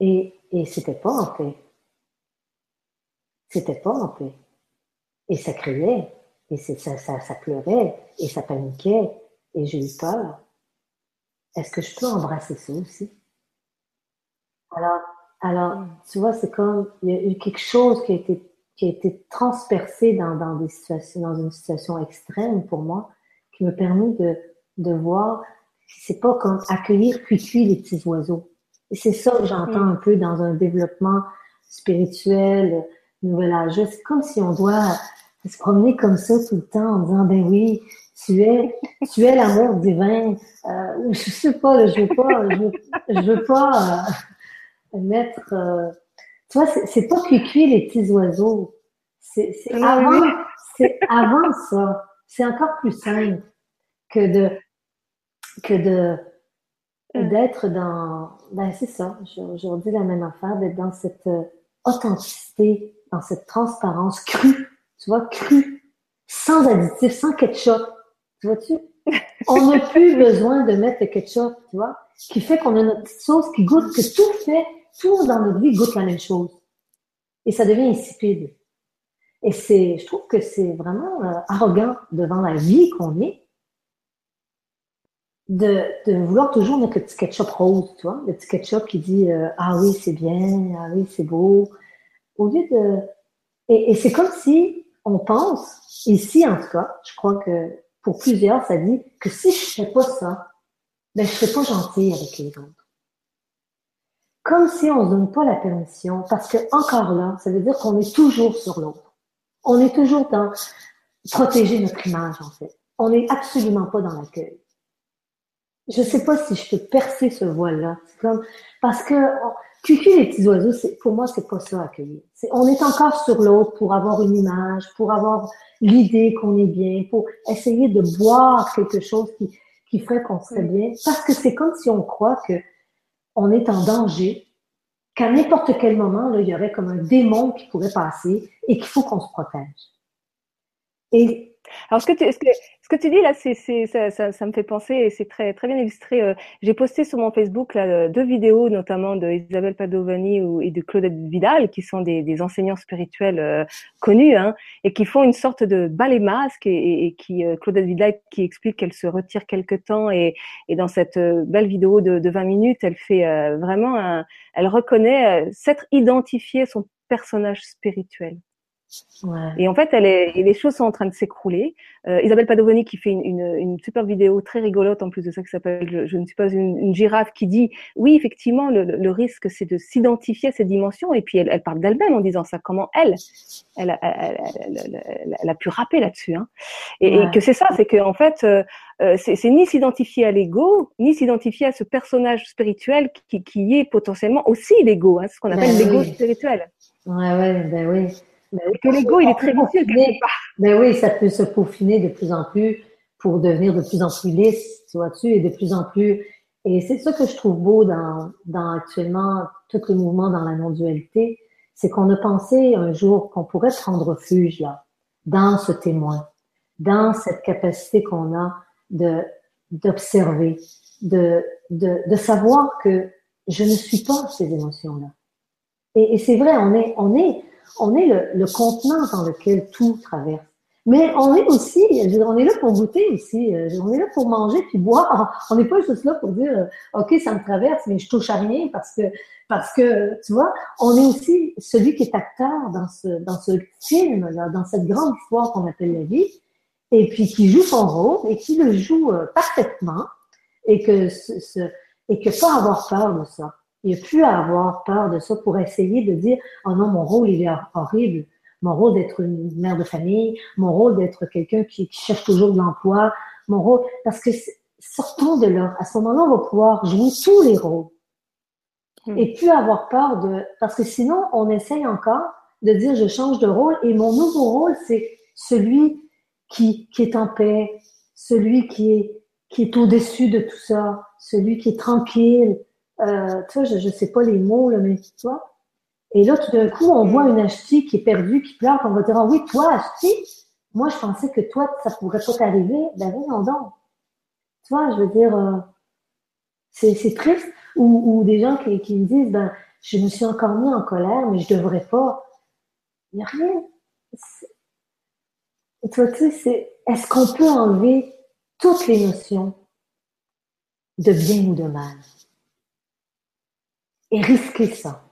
et, et c'était pas en paix. C'était pas en paix. Et ça criait, et ça, ça, ça pleurait, et ça paniquait, et j'ai eu peur. Est-ce que je peux embrasser ça aussi? Alors, alors, hmm. tu vois, c'est comme, il y a eu quelque chose qui a été qui a été transpercé dans, dans, des situations, dans une situation extrême pour moi, qui me permet de, de voir, c'est pas comme accueillir cuire les petits oiseaux. Et c'est ça que j'entends un peu dans un développement spirituel, nouvel âge. C'est comme si on doit se promener comme ça tout le temps en disant, ben oui, tu es, tu es l'amour divin. Euh, je sais pas, je veux pas, je veux, je veux pas euh, mettre euh, tu vois, c'est pas cuit les petits oiseaux. C'est ah avant, c'est avant ça. C'est encore plus simple que de que de mm. d'être dans ben c'est ça. Je, redis la même affaire d'être dans cette euh, authenticité dans cette transparence crue. Tu vois crue. Sans additif sans ketchup. Tu vois-tu? On n'a plus besoin de mettre le ketchup tu vois. Qui fait qu'on a notre petite sauce qui goûte que tout fait tout dans notre vie goûte la même chose. Et ça devient insipide. Et c'est, je trouve que c'est vraiment euh, arrogant devant la vie qu'on est de, vouloir toujours mettre le petit ketchup rose, tu vois, le petit ketchup qui dit euh, ah oui c'est bien, ah oui c'est beau, au lieu de et, c'est comme si on pense ici en tout cas, je crois que pour plusieurs ça dit que si je fais pas ça, ben je serai pas gentil avec les autres comme si on ne donne pas la permission, parce que encore là, ça veut dire qu'on est toujours sur l'autre. On est toujours dans protéger notre image, en fait. On n'est absolument pas dans l'accueil. Je ne sais pas si je peux percer ce voile-là. C'est comme, parce que, cucu les petits oiseaux, c'est, pour moi, c'est pas ça accueillir. C'est, on est encore sur l'autre pour avoir une image, pour avoir l'idée qu'on est bien, pour essayer de boire quelque chose qui, qui ferait qu'on serait bien. Parce que c'est comme si on croit que on est en danger, qu'à n'importe quel moment, là, il y aurait comme un démon qui pourrait passer et qu'il faut qu'on se protège. Alors, ce que tu, ce que, ce que tu dis là, c'est, ça, ça, ça, me fait penser et c'est très, très bien illustré. Euh, j'ai posté sur mon Facebook là, deux vidéos, notamment de Isabelle Padovani et de Claudette Vidal, qui sont des, des enseignants spirituels euh, connus hein, et qui font une sorte de balai masque et, et qui euh, Claudette Vidal qui explique qu'elle se retire quelque temps et, et dans cette belle vidéo de, de 20 minutes, elle fait vraiment, un, elle reconnaît s'être identifiée son personnage spirituel. Et en fait, elle est, les choses sont en train de s'écrouler. Euh, Isabelle Padovani qui fait une, une, une, super vidéo très rigolote en plus de ça qui s'appelle je, ne suis pas une, une, girafe qui dit oui effectivement le, le risque c'est de s'identifier à ces dimensions et puis elle, elle parle d'elle-même en disant ça comment elle elle, elle, elle a pu rapper là-dessus hein. et, et, que c'est ça c'est que en fait euh, euh c'est ni s'identifier à l'ego ni s'identifier à ce personnage spirituel qui, qui est potentiellement aussi l'ego hein, ce qu'on appelle ben l'ego spirituel. Ouais ouais ben oui que l'ego, il est très vicieux quelque part. Mais oui, ça peut se peaufiner de plus en plus pour devenir de plus en plus lisse, tu vois-tu, et de plus en plus. Et c'est ça que je trouve beau dans, dans actuellement tout le mouvement dans la non-dualité, c'est qu'on a pensé un jour qu'on pourrait prendre refuge là, dans ce témoin, dans cette capacité qu'on a de d'observer, de, de, de savoir que je ne suis pas ces émotions-là. Et, et c'est vrai, on est, on est, on est le, contenant dans lequel tout traverse. Mais on est aussi, on est là pour goûter aussi, euh, on est là pour manger puis boire. On n'est pas juste là pour dire, euh, ok, ça me traverse, mais je touche à rien parce que, parce que, tu vois, on est aussi celui qui est acteur dans ce, dans ce film là, dans cette grande histoire qu'on appelle la vie, et puis qui joue son rôle et qui le joue euh, parfaitement, et que ce, et que pas avoir peur de ça. Il n'y a plus à avoir peur de ça pour essayer de dire, oh non, mon rôle il est horrible mon rôle d'être une mère de famille, mon rôle d'être quelqu'un qui, cherche toujours de l'emploi, mon rôle, parce que sortons de là. À ce moment-là, on va pouvoir jouer tous les rôles. Hmm. Et plus avoir peur de, parce que sinon, on essaye encore de dire je change de rôle et mon nouveau rôle, c'est celui qui, qui est en paix, celui qui est, qui est au-dessus de tout ça, celui qui est tranquille. Euh, tu vois, je, ne sais pas les mots, là, mais tu vois, et là, tout d'un coup, on voit une Ashti qui est perdue, qui pleure, on va dire, ah oui, toi, Ashti, moi, je pensais que toi, ça pourrait pas t'arriver. Ben non, non. Tu vois, je veux dire, euh, c'est triste. Ou, des gens qui, qui, me disent, ben, je me suis encore mis en colère, mais je devrais pas. Il n'y a rien. Tu vois, tu sais, c'est, est-ce qu'on peut enlever toutes les notions de bien ou de mal? Et risquer ça.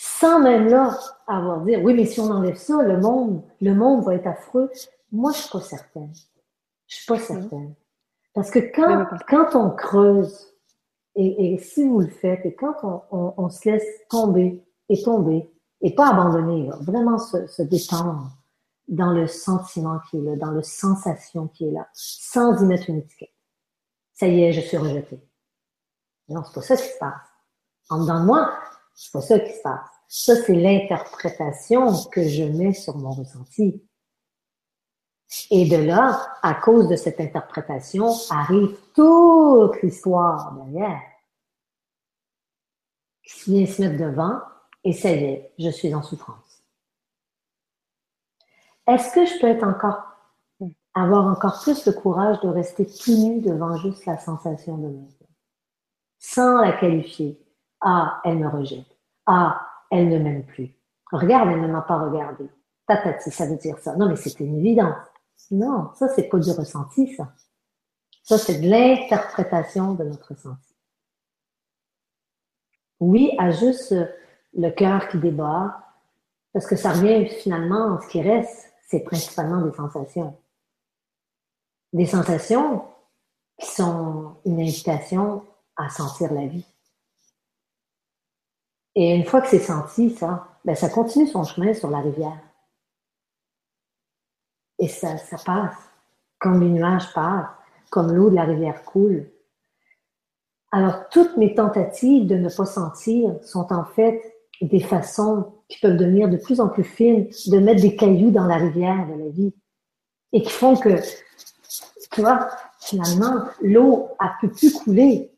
Sans même là avoir dire oui mais si on enlève ça le monde le monde va être affreux. Moi je suis pas certaine. Je suis pas certaine. Parce que quand quand on creuse et, et si vous le faites et quand on, on, on, se laisse tomber et tomber et pas abandonner vraiment se, se détendre dans le sentiment qui est là dans le sensation qui est là sans y mettre une étiquette. Ça y est je suis rejetée. Non c'est pas ça qui se passe en dedans de moi c'est pas ça qui se passe. Ça, c'est l'interprétation que je mets sur mon ressenti. Et de là, à cause de cette interprétation, arrive toute l'histoire derrière qui vient se mettre devant et ça y je suis en souffrance. Est-ce que je peux encore, avoir encore plus le courage de rester tout nu devant juste la sensation de mon sans la qualifier, ah, elle me rejette. Ah, elle ne m'aime plus. Regarde, elle ne m'a pas regardé. Tatati, ça veut dire ça. Non, mais c'était une évidence. Non, ça, c'est pas du ressenti, ça. Ça, c'est de l'interprétation de notre ressenti. Oui, à juste le cœur qui débat, parce que ça revient finalement, ce qui reste, c'est principalement des sensations. Des sensations qui sont une invitation à sentir la vie. Et une fois que c'est senti, ça, ben, ça continue son chemin sur la rivière. Et ça, ça passe, comme les nuages passent, comme l'eau de la rivière coule. Alors, toutes mes tentatives de ne pas sentir sont en fait des façons qui peuvent devenir de plus en plus fines de mettre des cailloux dans la rivière de la vie et qui font que, tu vois, finalement, l'eau a peut plus couler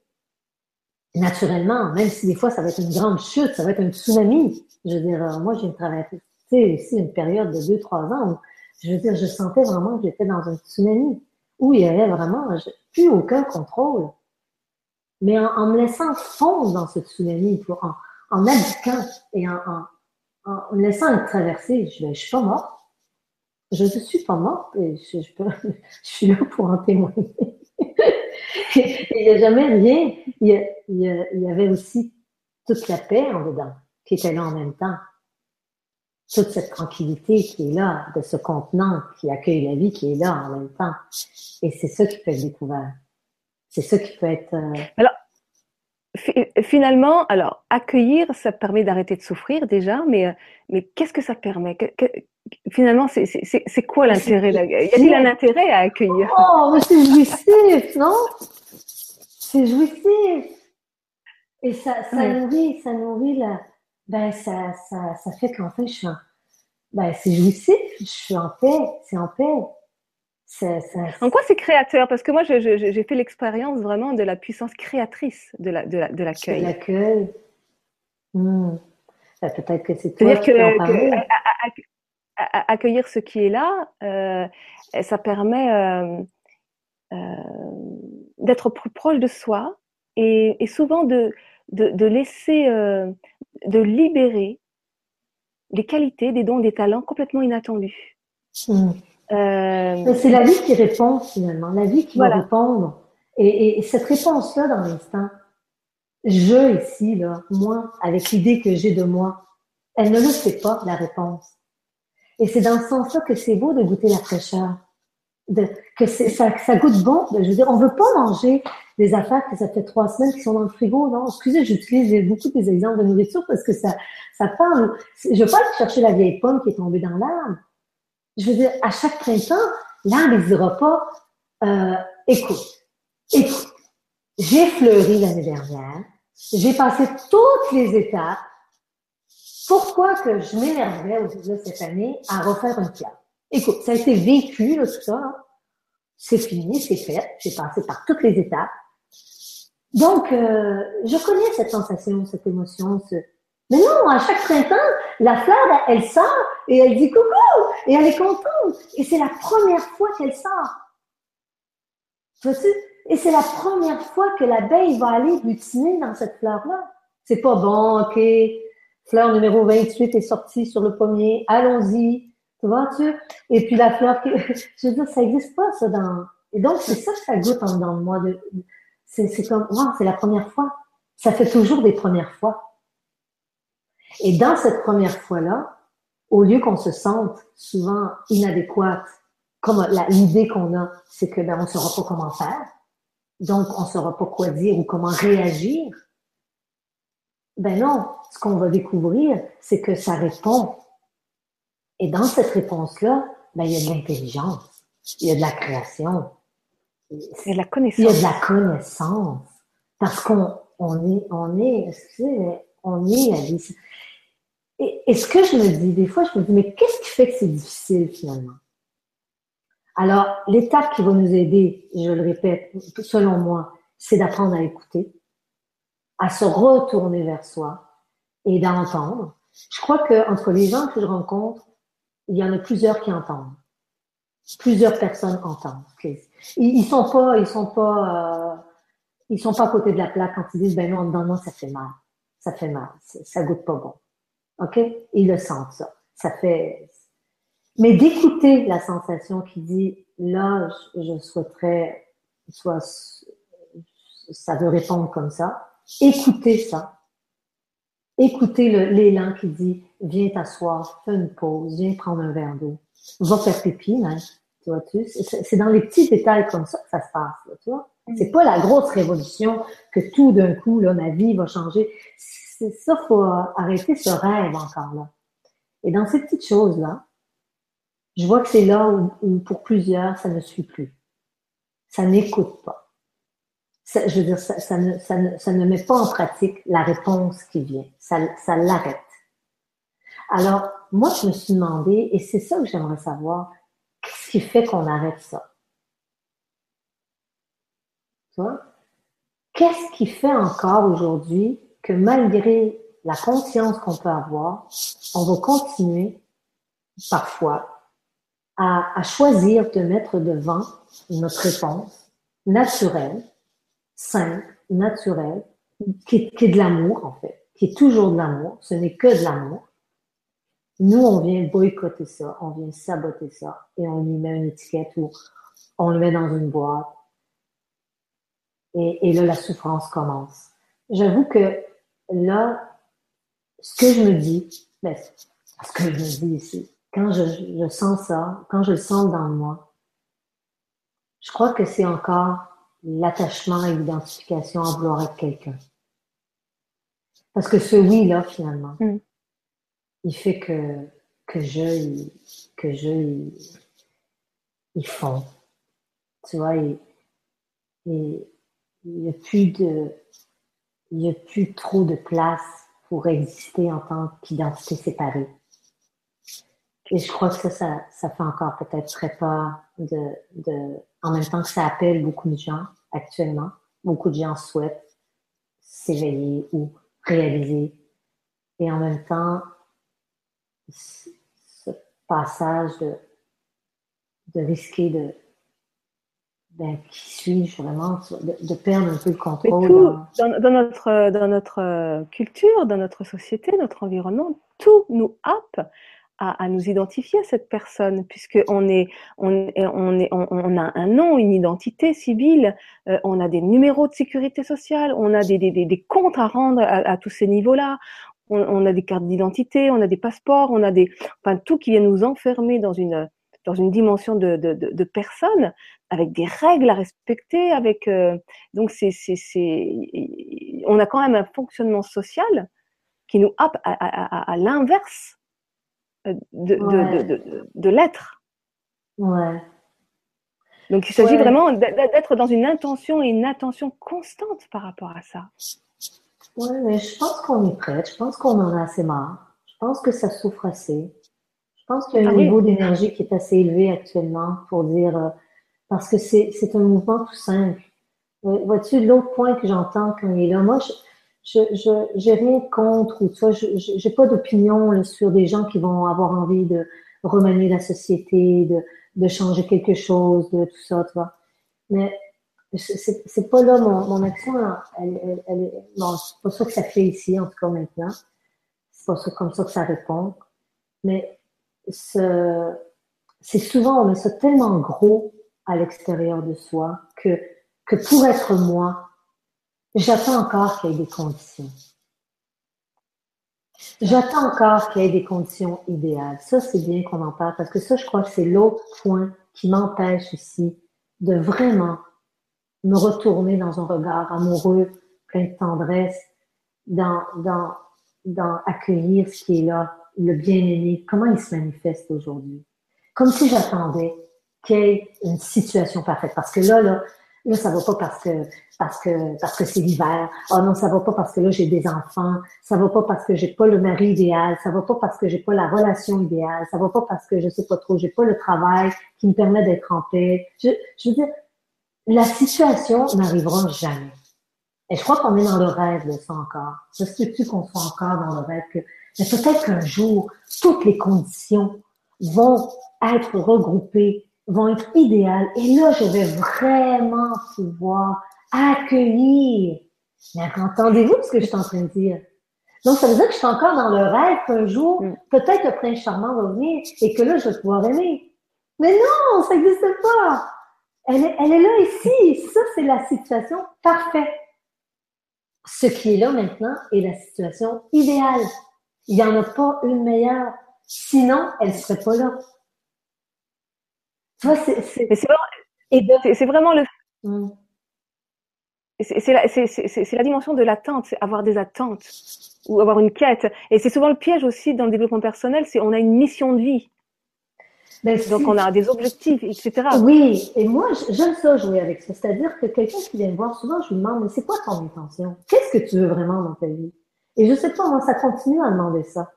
naturellement, même si des fois ça va être une grande chute, ça va être un tsunami. Je veux dire, moi j'ai traversé ici une période de deux, trois ans où, je veux dire, je sentais vraiment que j'étais dans un tsunami où il y avait vraiment plus aucun contrôle. Mais en, me laissant fondre dans ce tsunami, en, en abdiquant et en, en, me laissant le traverser, je, je suis pas morte. Je ne suis pas morte et je, je, je suis là pour en témoigner. il n'y a jamais rien. Avait aussi toute la paix en dedans qui était là en même temps. Toute cette tranquillité qui est là, de ce contenant qui accueille la vie qui est là en même temps. Et c'est ça qui peut être découvert. C'est ça qui peut être. Euh, alors, finalement, alors accueillir, ça permet d'arrêter de souffrir déjà, mais euh, mais qu'est-ce que ça permet? Finalement, c'est quoi l'intérêt Y a-t-il un intérêt à accueillir? Oh, c'est jouissif, non? C'est jouissif. Et ça, ça nourrit, ça nourrit la, ben, ça, ça, ça fait qu'en fait, je suis ben, c'est jouissif, je suis en paix, c'est en paix. En quoi c'est créateur? Parce que moi, j'ai fait l'expérience vraiment de la puissance créatrice de l'accueil. La, de, l'accueil. de l'accueil. Hmm. Ben, peut-être que c'est toi qui que, que accueillir ce qui est là, euh, ça permet euh, euh, d'être plus proche de soi et, et souvent de, de, de laisser, de libérer des qualités, des dons, des talents complètement inattendus. Hmm. Euh... C'est la vie qui répond finalement, la vie qui va répondre. Et, et, cette réponse-là dans l'instant, je ici, là, moi, avec l'idée que j'ai de moi, elle ne le sait pas, la réponse. Et c'est dans ce sens-là que c'est beau de goûter la fraîcheur. De, que ça, ça goûte bon. je veux dire, on veut pas manger des affaires que ça fait trois semaines qui sont dans le frigo. Non, excusez, j'utilise beaucoup des exemples de nourriture parce que ça, ça parle. Je veux pas aller chercher la vieille pomme qui est tombée dans l'arbre. Je veux dire, à chaque printemps, l'arbre ne dira pas, euh, écoute, écoute, j'ai fleuri l'année dernière, j'ai passé toutes les étapes. Pourquoi que je m'énerverais au de cette année à refaire une pierre? Écoute, ça a été vécu, tout ça. Hein. C'est fini, c'est fait. J'ai passé par toutes les étapes. Donc, euh, je connais cette sensation, cette émotion, ce, mais non, à chaque printemps, la fleur, elle sort et elle dit coucou et elle est contente. Et c'est la première fois qu'elle sort. Vois-tu? Et c'est la première fois que l'abeille va aller butiner dans cette fleur-là. C'est pas bon, ok? Fleur numéro 28 est sortie sur le pommier. Allons-y. Tu vois-tu? Et puis la fleur je veux dire, ça n'existe pas, ça, dans, et donc, c'est ça que ça goûte en dedans de moi. De... C'est, comme, wow, c'est la première fois. Ça fait toujours des premières fois. Et dans cette première fois-là, au lieu qu'on se sente souvent inadéquate, comme l'idée qu'on a, c'est que ben, on ne saura pas comment faire, donc on ne saura pas quoi dire ou comment réagir. Ben non, ce qu'on va découvrir, c'est que ça répond. Et dans cette réponse-là, ben, il y a de l'intelligence, il y a de la création. Il y a de la connaissance. Il y a de la connaissance. Parce qu'on on est, on est, on est, Alice, et, ce que je me dis, des fois, je me dis, mais qu'est-ce qui fait que c'est difficile finalement? Alors, l'étape qui va nous aider, je le répète, selon moi, c'est d'apprendre à écouter, à se retourner vers soi et d'entendre. Je crois que entre les gens que je rencontre, il y en a plusieurs qui entendent. Plusieurs personnes entendent. Ils, ils sont pas, ils sont pas, euh, ils sont pas à côté de la plaque quand ils disent ben non, non, non, ça fait mal, ça fait mal, ça goûte pas bon. OK? Ils le sentent, ça. Ça fait. Mais d'écouter la sensation qui dit là, je, souhaiterais soit ça veut répondre comme ça. Écoutez ça. Écoutez l'élan qui dit viens t'asseoir, fais une pause, viens prendre un verre d'eau, va faire pipi, hein, tu vois tu C'est dans les petits détails comme ça que ça se passe, tu vois. Mm. C'est pas la grosse révolution que tout d'un coup là ma vie va changer c'est ça, faut arrêter ce rêve encore là. Et dans ces petites choses-là, je vois que c'est là où, pour plusieurs, ça ne suit plus. Ça n'écoute pas. je veux dire, ça, ne, ça, ne, ça, ne, met pas en pratique la réponse qui vient. Ça, ça l'arrête. Alors, moi, je me suis demandé, et c'est ça que j'aimerais savoir, qu'est-ce qui fait qu'on arrête ça? Qu'est-ce qui fait encore aujourd'hui que malgré la conscience qu'on peut avoir, on va continuer parfois à, choisir de mettre devant notre réponse naturelle, simple, naturelle, qui, qui est de l'amour en fait, qui est toujours de l'amour, ce n'est que de l'amour. Nous, on vient boycotter ça, on vient saboter ça et on lui met une étiquette ou on le met dans une boîte. Et, là, la souffrance commence. J'avoue que là, ce que je me dis, ben, ce que je me dis ici, quand je, je sens ça, quand je le sens dans moi, je crois que c'est encore l'attachement et l'identification à vouloir être quelqu'un. Parce que ce oui-là, finalement, mm. Il fait que, que je, que je, il, il fond. Tu vois, il, n'y a plus de, il n'y a plus trop de place pour exister en tant qu'identité séparée. Et je crois que ça, ça, ça fait encore peut-être très peur de, de, en même temps que ça appelle beaucoup de gens actuellement. Beaucoup de gens souhaitent s'éveiller ou réaliser. Et en même temps, ce passage de, de risquer de, ben, qui suis-je vraiment, de, perdre un peu le contrôle. dans... Dans, notre, dans notre culture, dans notre société, notre environnement, tout nous happe à, nous identifier à cette personne, puisqu'on est, on, on, est, on, a un nom, une identité civile, euh, on a des numéros de sécurité sociale, on a des, des, des comptes à rendre à, tous ces niveaux-là, on, a des cartes d'identité, on a des passeports, on a des, enfin tout qui vient nous enfermer dans une dans une dimension de, de, de, personnes avec des règles à respecter, avec euh, donc c'est c'est on a quand même un fonctionnement social qui nous happe à, à, à l'inverse euh, de, de, de, de l'être. Ouais. Donc il s'agit vraiment d'être dans une intention et une attention constante par rapport à ça. Oui, mais je pense qu'on est prête. Je pense qu'on en a assez marre. Je pense que ça souffre assez. Je pense qu'il y a un ah niveau d'énergie qui est assez élevé actuellement pour dire euh, parce que c'est un mouvement tout simple. Vois-tu, l'autre point que j'entends quand il est là, moi, je, je, je j'ai rien contre ou tu vois, je j'ai pas d'opinion sur des gens qui vont avoir envie de remanier la société, de, de changer quelque chose, de tout ça, tu vois. Mais c'est, pas là mon, mon action, elle, elle, elle est, non, c'est pas ça que ça fait ici, en tout cas maintenant. C'est pas ça, comme ça que ça répond. Mais ce, c'est souvent, on met ça tellement gros à l'extérieur de soi que, que pour être moi, J'attends encore qu'il y ait des conditions. J'attends encore qu'il y ait des conditions idéales. Ça, c'est bien qu'on en parle parce que ça, je crois que c'est l'autre point qui m'empêche ici de vraiment me retourner dans un regard amoureux, plein de tendresse, dans, dans, dans accueillir ce qui est là, le bien-aimé, comment il se manifeste aujourd'hui? Comme si j'attendais qu'il y ait une situation parfaite. Parce que là, là, Là, ça va pas parce que parce que parce que c'est l'hiver. Oh non, ça va pas parce que là j'ai des enfants. Ça va pas parce que j'ai pas le mari idéal. Ça va pas parce que j'ai pas la relation idéale. Ça va pas parce que je sais pas trop, j'ai pas le travail qui me permet d'être en paix. Je, je veux dire, la situation n'arrivera jamais. Et je crois qu'on est dans le rêve de ça encore. Je sais tu qu'on soit encore dans le rêve que, mais peut-être qu'un jour, toutes les conditions vont être regroupées vont être idéales. Et là, je vais vraiment pouvoir accueillir. Mais entendez-vous ce que je suis en train de dire? Donc, ça veut dire que je suis encore dans le rêve qu'un jour, mm. peut-être le prince charmant va venir et que là, je vais pouvoir aimer. Mais non, ça n'existe pas. Elle est, elle est là ici. Ça, c'est la situation parfaite. Ce qui est là maintenant est la situation idéale. Il n'y en a pas une meilleure. Sinon, elle ne serait pas là c'est vraiment, le. Mm. C'est la, la, dimension de l'attente, c'est avoir des attentes ou avoir une quête. Et c'est souvent le piège aussi dans le développement personnel, c'est on a une mission de vie. Ben, Donc on a des objectifs, etc. Oui, et moi j'aime ça jouer avec ça. C'est-à-dire que quelqu'un qui vient me voir, souvent je lui demande, mais c'est quoi ton intention? Qu'est-ce que tu veux vraiment dans ta vie? Et je sais pas, moi ça continue à demander ça.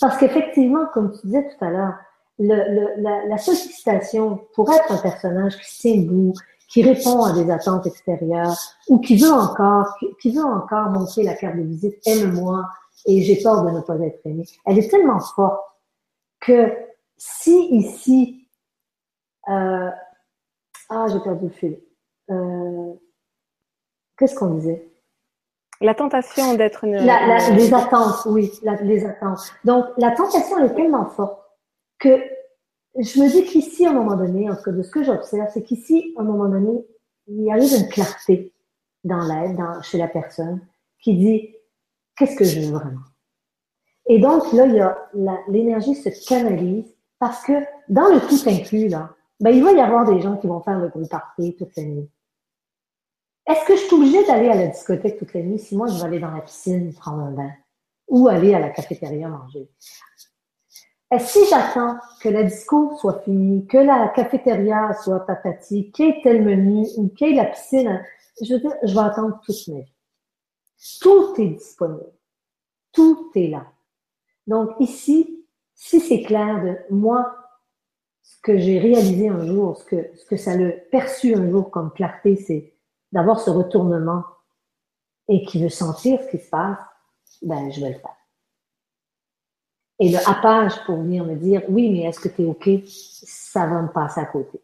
Parce qu'effectivement, comme tu disais tout à l'heure, le, la, la, sollicitation pour être un personnage qui tient debout, qui répond à des attentes extérieures ou qui veut encore, qui, veut encore montrer la carte de visite aime-moi et j'ai peur de ne pas être aimé. Elle est tellement forte que si ici, euh, ah j'ai perdu le fil. Euh, Qu'est-ce qu'on disait? La tentation d'être une... les attentes, oui, les attentes. Donc, la tentation est tellement forte que je me dis qu'ici, à un moment donné, en tout cas de ce que j'observe, c'est qu'ici, à un moment donné, il y arrive une clarté dans l'aide, dans, chez la personne, qui dit qu'est-ce que je veux vraiment? Et donc là, il y a l'énergie se canalise parce que dans le tout inclus là, ben il va y avoir des gens qui vont faire le gros party toute la nuit. Est-ce que je suis obligée d'aller à la discothèque toute la nuit si moi je vais aller dans la piscine prendre un bain ou aller à la cafétéria manger? Et si j'attends que la disco soit finie, que la cafétéria soit patati, qu'il y ait tel menu ou qu'il y ait la piscine, je veux dire, je vais attendre toute ma vie. Tout est disponible. Tout est là. Donc ici, si c'est clair de moi, ce que j'ai réalisé un jour, ce que, ce que ça le perçu un jour comme clarté, c'est d'avoir ce retournement et qui veut sentir ce qui se passe, ben, je vais le faire. Et le happage pour venir me dire, oui, mais est-ce que tu es OK? Ça va me passer à côté.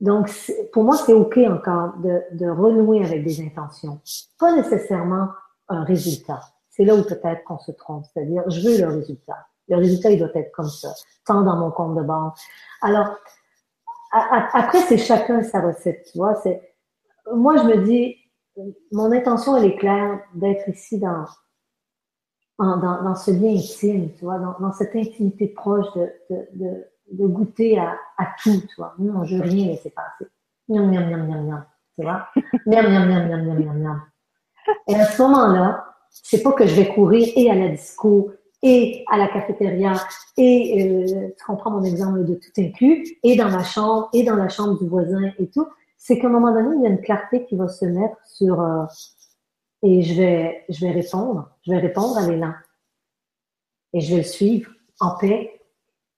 Donc, pour moi, c'est OK encore de, de renouer avec des intentions. Pas nécessairement un résultat. C'est là où peut-être qu'on se trompe. C'est-à-dire, je veux le résultat. Le résultat, il doit être comme ça, tant dans mon compte de banque. Alors, après, c'est chacun sa recette, tu vois. C'est, moi, je me dis, mon intention, elle est claire d'être ici dans, dans, dans, ce lien intime, tu vois, dans, cette intimité proche de, de, goûter à, à, tout, tu vois. Non, je veux rien laisser passer. Miam, miam, miam, miam, miam, tu vois. Miam, miam, miam, miam, miam, miam, miam. Et à ce moment-là, c'est pas que je vais courir et à la disco et à la cafétéria et euh, tu comprends mon exemple de tout inclus et dans ma chambre et dans la chambre du voisin et tout c'est qu'à un moment donné il y a une clarté qui va se mettre sur euh, et je vais je vais répondre je vais répondre à l'élan. Et je vais le suivre en paix.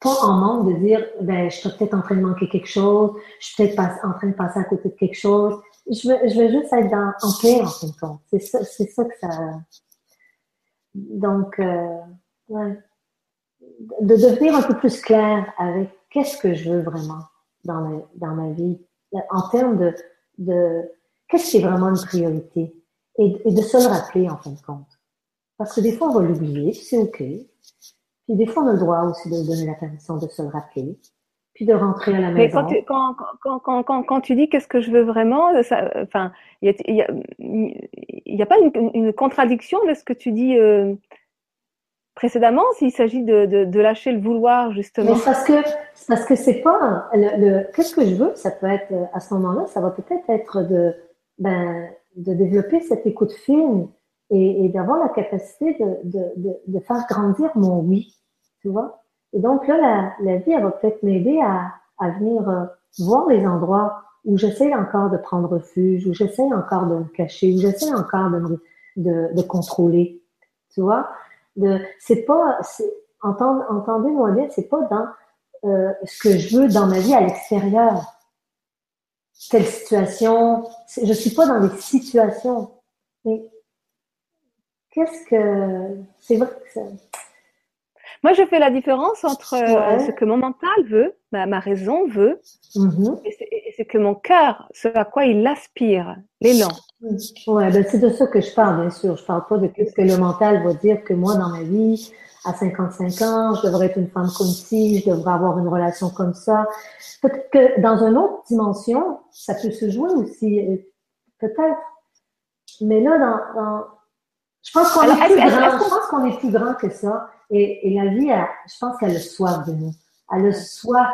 Pas en manque de dire ben je suis peut-être en train de manquer quelque chose je suis peut-être en train de passer à côté de quelque chose. Je vais, je vais juste être en paix en fin de compte. C'est ça c'est ça que ça donc euh, ouais. de devenir un peu plus clair avec qu'est-ce que je veux vraiment dans ma, dans ma vie, en termes de, de qu'est-ce qui est vraiment une priorité, et, et, de se le rappeler en fin de compte. Parce que des fois, on va l'oublier, c'est OK. Puis des fois, on a le droit aussi de donner la permission de se le rappeler, puis de rentrer à la maison. Mais quand tu, quand, quand, quand, quand, tu dis qu'est-ce que je veux vraiment, ça, enfin, il n'y a, y a, a, pas une, une, contradiction avec ce que tu dis euh, précédemment, s'il s'agit de, de, lâcher le vouloir, justement. Mais parce que parce que c'est pas le, qu'est-ce que je veux, ça peut être à ce moment-là, ça va peut-être être de ben de développer cette écoute fine et, d'avoir la capacité de, de, de, faire grandir mon oui, tu vois? Et donc là, la, la vie, elle va peut-être m'aider à, à venir euh, voir les endroits où j'essaie encore de prendre refuge, où j'essaie encore de me cacher, où j'essaie encore de, de, de contrôler, tu vois? C'est pas entendez, entendez-moi bien c'est pas dans euh, ce que je veux dans ma vie à l'extérieur quelle situation je suis pas dans les situations mais qu'est-ce que c'est vrai que. Moi je fais la différence entre euh, ce que mon mental veut ma, ma raison veut mm-hmm. et c'est que mon cœur ce à quoi il aspire l'élan Ouais, ben c'est de ça que je parle, bien sûr. Je parle pas de ce que le mental va dire que moi, dans ma vie, à 55 ans, je devrais être une femme comme ci, je devrais avoir une relation comme ça. Peut-être que dans une autre dimension, ça peut se jouer aussi, euh, peut-être. Mais là, dans, dans... je pense qu'on est, pense qu'on est plus grand que ça. Et, et la vie, je pense qu'elle a soif de nous. Elle a soif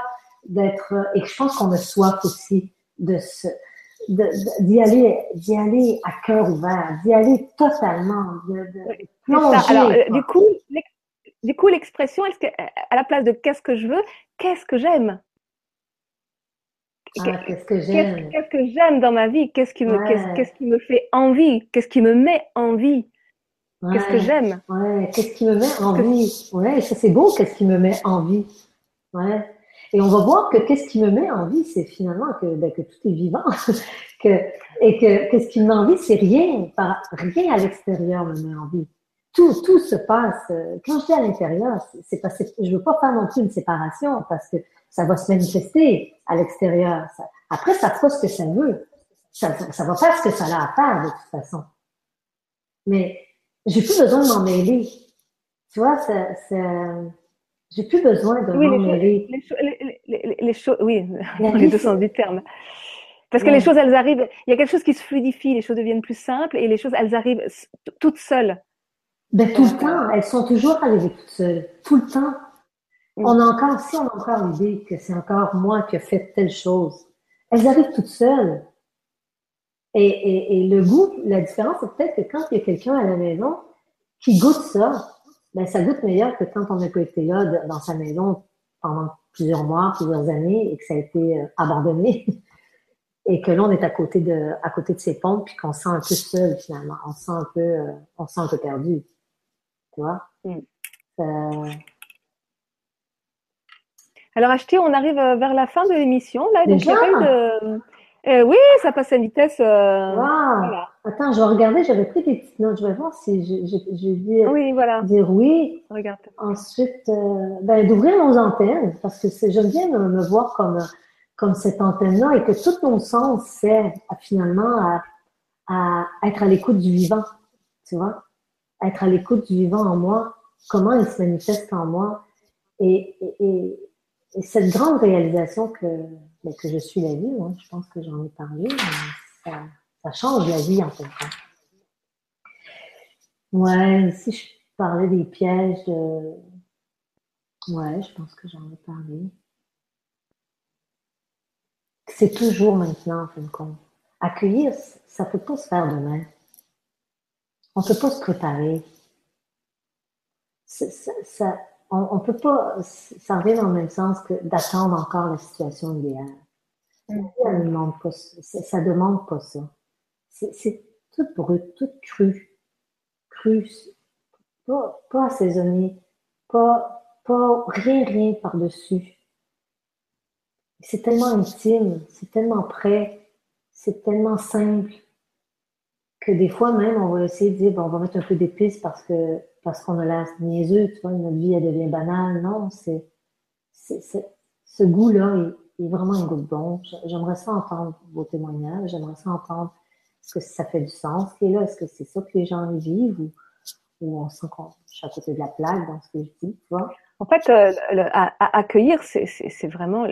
d'être, et je pense qu'on a soif aussi de se, d'y aller, d'y aller à cœur ouvert, d'y aller totalement, de, de plonger. Alors, euh, du coup, du coup, l'expression, à la place de qu'est-ce que je veux, qu'est-ce que j'aime? Ah, qu'est-ce que j'aime? Qu'est-ce que j'aime dans ma vie? Qu'est-ce qui me, qu'est-ce, qui me fait envie? Qu'est-ce qui me met envie? Qu'est-ce que j'aime? Ouais, qu'est-ce qui me met envie Ouais, ça c'est beau. Qu'est-ce qui me met envie Ouais. Et on va voir que qu'est-ce qui me met en vie, c'est finalement que, ben, que tout est vivant. que, et que qu'est-ce qui me met en vie, c'est rien. Par, rien à l'extérieur me met en vie. Tout, tout se passe. Quand je dis à l'intérieur, c'est parce que je veux pas faire non plus une séparation parce que ça va se manifester à l'extérieur. Après, ça fera ce que ça veut. Ça, ça va faire ce que ça a à faire de toute façon. Mais j'ai plus besoin de m'en mêler. Tu vois, ça, ça j'ai plus besoin de oui, les, les, les, choses, oui, dans les deux sens du terme. Parce que les choses, elles arrivent, il y a quelque chose qui se fluidifie, les choses deviennent plus simples et les choses, elles arrivent toutes seules. Ben, tout le temps, elles sont toujours arrivées toutes seules, tout le temps. On a encore, si on a encore l'idée que c'est encore moi qui ai fait telle chose, elles arrivent toutes seules. Et, et, et le goût, la différence, c'est peut-être que quand il y a quelqu'un à la maison qui goûte ça, ben, ça goûte meilleur que quand on pas été là dans sa maison pendant plusieurs mois, plusieurs années et que ça a été euh, abandonné. et que là, on est à côté de, à côté de ses pompes puis qu'on se sent un peu seul finalement. On se sent un peu, euh, on se sent un peu perdu. Tu vois? Mm. Euh, Alors, acheter, on arrive vers la fin de l'émission. Là, donc, il n'y a pas eu de. Euh, oui, ça passe à une vitesse. euh, Wow. voilà. Attends, je vais regarder, j'avais pris des petites notes. Je vais voir si je, je, je vais dire, Oui, voilà. dire oui. Regarde. Ensuite, euh, ben, d'ouvrir nos antennes, parce que c'est- j'aime bien me, me voir comme, comme cette antenne-là et que tout mon sens sert à, finalement à, à être à l'écoute du vivant. Tu vois? Être à l'écoute du vivant en moi, comment il se manifeste en moi. Et, et, et, et cette grande réalisation que, que je suis la vie, moi, je pense que j'en ai parlé, mais ça, change la vie en fait. Ouais, si je parlais des pièges de. Ouais, je pense que j'en ai parlé. C'est toujours maintenant, en fin de compte. Accueillir, ça ne peut pas se faire demain. On ne peut pas se préparer. Ça- on, on peut pas, ça revient dans le même sens que d'attendre encore la situation idéale. Mm. Ça ne demande pas, ça, ça demande pas ça. C'est c'est tout brut, tout cru. Cru, pas, pas assaisonné, pas, pas rien, rien par-dessus. C'est tellement intime, c'est tellement près, c'est tellement simple que des fois même, on va essayer de dire, bon, on va mettre un peu d'épices parce que parce qu'on a l'air niaiseux, tu vois, notre vie, elle devient banale. Non, c'est, ce goût-là est, est vraiment un goût de bon. J'aimerais ça entendre vos témoignages, j'aimerais ça entendre est-ce que ça fait du sens qui est là, est-ce que c'est ça que les gens vivent ou, ou on sent qu'on suis à côté de la plaque dans ce que je dis, tu vois? En fait, euh, le- à- à- accueillir, c'est- vraiment,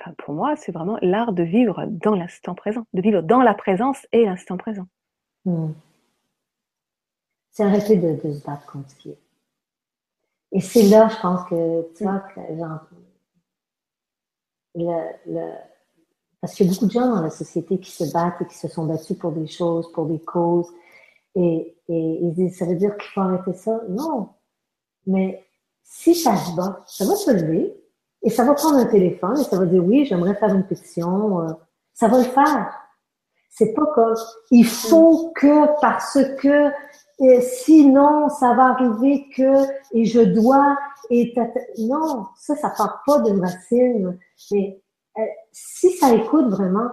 enfin, pour moi, c'est vraiment l'art de vivre dans l'instant présent, de vivre dans la présence et l'instant présent. Hmm. C'est arrêter de, se battre contre qui est. Et c'est là, je pense que, tu vois, que genre, le, le, parce qu'il y a beaucoup de gens dans la société qui se battent et qui se sont battus pour des choses, pour des causes, et, et ils disent, ça veut dire qu'il faut arrêter ça? Non. Mais si ça se bat, ça va se lever, et ça va prendre un téléphone, et ça va dire, oui, j'aimerais faire une pétition, euh, ça va le faire. C'est pas comme, il faut que, parce que, et sinon, ça va arriver que, et je dois, et non, ça, ça part pas d'une racine. Mais euh, si ça écoute vraiment,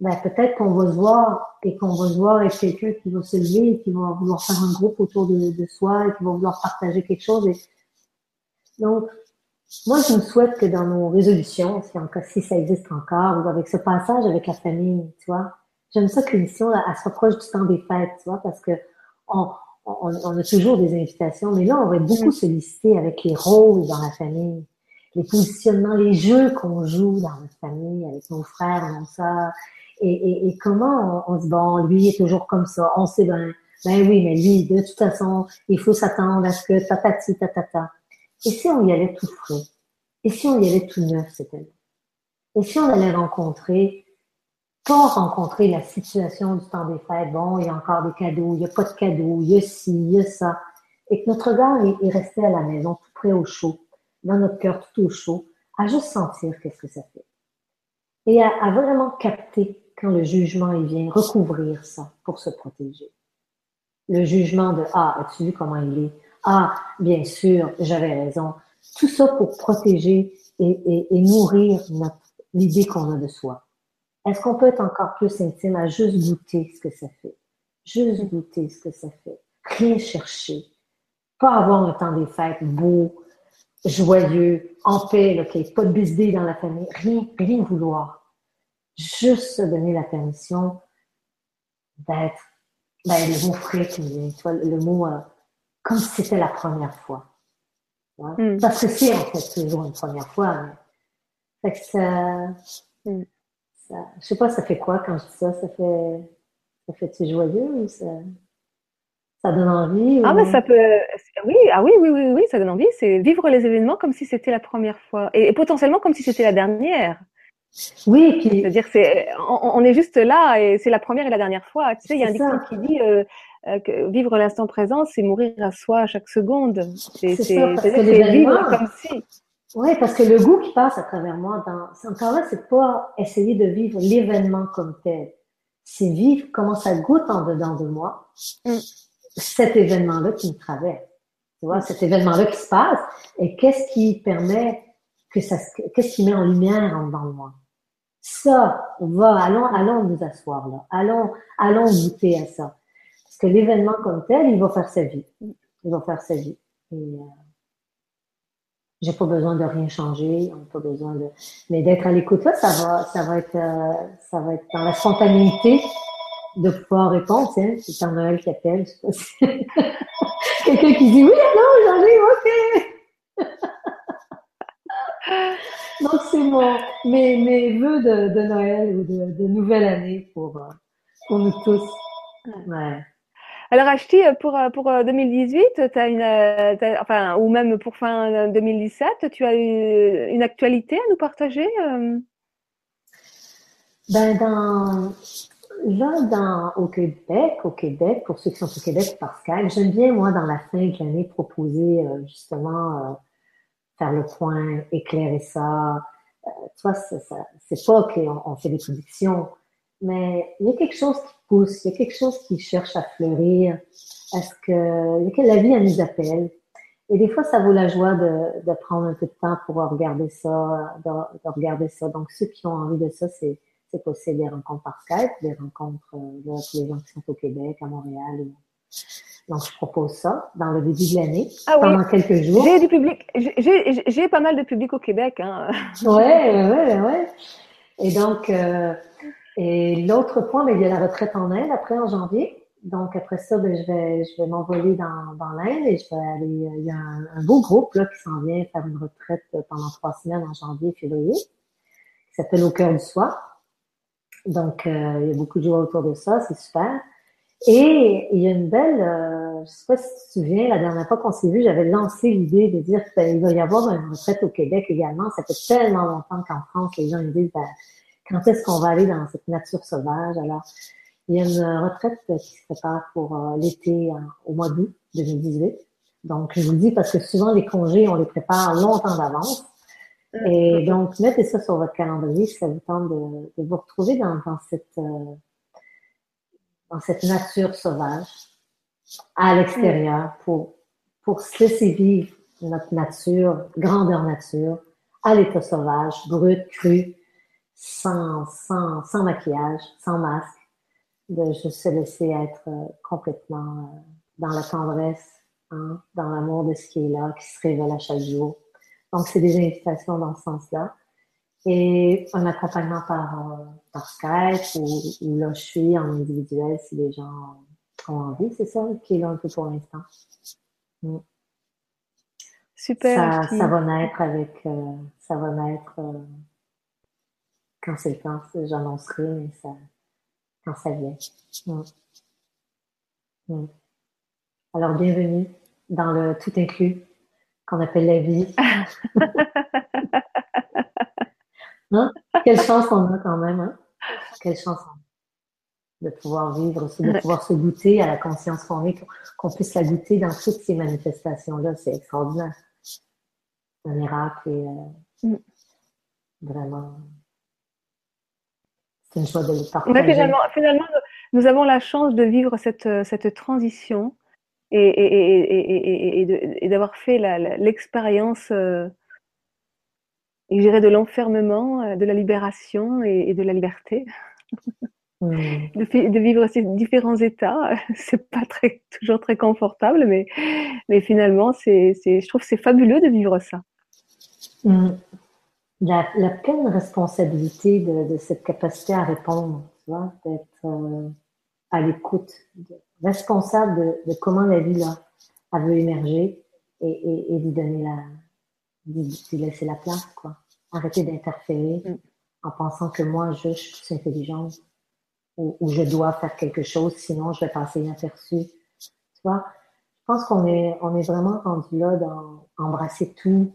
ben peut-être qu'on va se voir et qu'on va se voir avec quelqu'un qui va se lever et qui va vouloir faire un groupe autour de, soi et qui va vouloir partager quelque chose. Et... Donc, moi, je me souhaite que dans nos résolutions, si, si ça existe encore, ou avec ce passage avec la famille, tu vois, j'aime ça que l'émission, là, elle se rapproche du temps des fêtes, tu vois, parce que on, on, on a toujours des invitations, mais là, on va beaucoup Mm. solliciter avec les rôles dans la famille, les positionnements, les jeux qu'on joue dans notre famille avec nos frères, nos sœurs, et, et, et comment on, on se dit, bon, lui est toujours comme ça, on sait bien, ben oui, mais lui, de toute façon, il faut s'attendre à ce que tatati, tatata. Et si on y allait tout frais? Et si on y allait tout neuf, année? Et si on allait rencontrer, pas rencontrer la situation du temps des fêtes, bon, il y a encore des cadeaux, il n'y a pas de cadeaux, il y a ci, il y a ça, et que notre regard est, est resté à la maison, tout près au chaud, dans notre cœur tout au chaud, à juste sentir qu'est-ce que ça fait. Et à, vraiment capter quand le jugement il vient, recouvrir ça pour se protéger. Le jugement de Ah, as-tu vu comment il est? Ah, bien sûr, j'avais raison. Tout ça pour protéger et, et, et nourrir l'idée qu'on a de soi. Est-ce qu'on peut être encore plus intime à juste goûter ce que ça fait? Juste goûter ce que ça fait. Rien chercher. Pas avoir un temps des fêtes beau, joyeux, en paix, là, qu'il n'y ait pas de bisbille dans la famille. Rien, rien vouloir. Juste se donner la permission d'être, ben, le mot frais qui me vient, tu vois, le mot, euh, comme si c'était la première fois. Ouais. Mm. Parce que c'est en fait toujours une première fois. Mais... Fait que ça, Mm. Ça, je sais pas, ça fait quoi quand je dis ça? Ça fait, ça fait-tu joyeux ou ça, ça donne envie? Ah, mais ça peut. Oui, ah oui, oui, oui, oui, ça donne envie. C'est vivre les événements comme si c'était la première fois et, et potentiellement comme si c'était la dernière. Oui, puis C'est-à-dire, c'est, on, on est juste là et c'est la première et la dernière fois. Tu sais, il y a un dicton qui dit euh, euh, que vivre l'instant présent, c'est mourir à soi à chaque seconde. C'est, C'est ça, parce que vivre comme si. Oui, parce que le goût qui passe à travers moi, dans, encore là, c'est pas essayer de vivre l'événement comme tel. C'est vivre comment ça goûte en dedans de moi, Mm. cet événement-là qui me traverse. Tu vois, cet événement-là qui se passe, et qu'est-ce qui permet que ça, qu'est-ce qui met en lumière en dedans de moi? Ça, va, allons, allons nous asseoir là. Allons, allons goûter à ça. Parce que l'événement comme tel, il va faire sa vie. Il va faire sa vie. Et, euh, j'ai pas besoin de rien changer, on pas besoin de, mais d'être à l'écoute là, ça va, ça va être, euh, ça va être dans la spontanéité de pouvoir répondre. Tiens, c'est un Noël qui appelle, quelqu'un qui dit oui, non, j'en ai, ok. Donc c'est mon mes, mes vœux de, de Noël ou de, de nouvelle année pour euh, pour nous tous. Ouais. Alors, Ashti, pour, pour 2018, as une, enfin, ou même pour fin 2017, tu as une actualité à nous partager euh? Ben, dans, là, dans, au Québec, au Québec, pour ceux qui sont au Québec par Skype, j'aime bien, moi, dans la fin de l'année, proposer euh, justement euh, faire le point, éclairer ça. tu vois, c'est pas qu'on on fait des prédictions, mais il y a quelque chose qui pousse, il y a quelque chose qui cherche à fleurir. Est-ce que la vie, elle nous appelle? Et des fois, ça vaut la joie de, de prendre un peu de temps pour regarder ça, de, regarder ça. Donc, ceux qui ont envie de ça, c'est, possible des rencontres par Skype, des rencontres euh, là, pour les gens qui sont au Québec, à Montréal. Donc, je propose ça dans le début de l'année, ah pendant quelques jours. J'ai du public, j'ai pas mal de public au Québec. Hein. Ouais, ouais, ouais. Et donc, euh, et l'autre point, ben, il y a la retraite en Inde après en janvier. Donc après ça, ben, je vais je vais m'envoler dans, dans l'Inde et je vais aller. Il y a un, beau groupe là qui s'en vient faire une retraite pendant trois semaines en janvier, février, qui s'appelle Au cœur du soir. Donc euh, il y a beaucoup de joie autour de ça, c'est super. Et il y a une belle, euh, je sais pas si tu te souviens, la dernière fois qu'on s'est vu, j'avais lancé l'idée de dire qu'il va y avoir une retraite au Québec également. Ça fait tellement longtemps qu'en France, les gens me disent, ben, quand est-ce qu'on va aller dans cette nature sauvage? Alors, il y a une retraite qui se prépare pour euh, l'été au mois d'août 2018. Donc, je vous le dis parce que souvent, les congés, on les prépare longtemps d'avance. Et donc, mettez ça sur votre calendrier si ça vous tente de, de vous retrouver dans, dans cette euh, dans cette nature sauvage à l'extérieur pour pour se laisser vivre notre nature, grandeur nature, à l'état sauvage, brut, cru, sans, sans, sans maquillage, sans masque, de juste se laisser être euh, complètement euh, dans la tendresse, hein, dans l'amour de ce qui est là, qui se révèle à chaque jour. Donc, c'est des invitations dans ce sens-là. Et un accompagnement par, euh, par Skype ou, là, je suis en individuel si les gens ont envie. C'est ça qui est là un peu pour l'instant. Mm. Super. Ça, ça, va naître avec, ça va naître quand c'est le temps, j'annoncerai, mais ça, quand ça vient. Mm. Mm. Alors, bienvenue dans le tout inclus qu'on appelle la vie. hein? Quelle chance on a quand même, hein? Quelle chance on a de pouvoir vivre, de pouvoir se goûter à la conscience qu'on est, qu'on puisse la goûter dans toutes ces manifestations-là. C'est extraordinaire. Un miracle et euh, mm. vraiment finalement, finalement, nous avons la chance de vivre cette, cette transition et, et, et, et d'avoir fait l'expérience, euh, je dirais, de l'enfermement, euh, de la libération et, de la liberté. De, de, vivre ces différents états, c'est pas très, toujours très confortable, mais, mais finalement, c'est, je trouve que c'est fabuleux de vivre ça. Hmm la, la, pleine responsabilité de, de, cette capacité à répondre, tu vois, d'être euh, à l'écoute, responsable de, de, comment la vie là, elle veut émerger et, et, et lui donner la, lui, laisser la place, quoi. Arrêter d'interférer mm. en pensant que moi, je, je suis plus intelligente ou, ou, je dois faire quelque chose, sinon je vais passer inaperçu. Tu vois, je pense qu'on est, on est vraiment rendu là dans embrasser tout,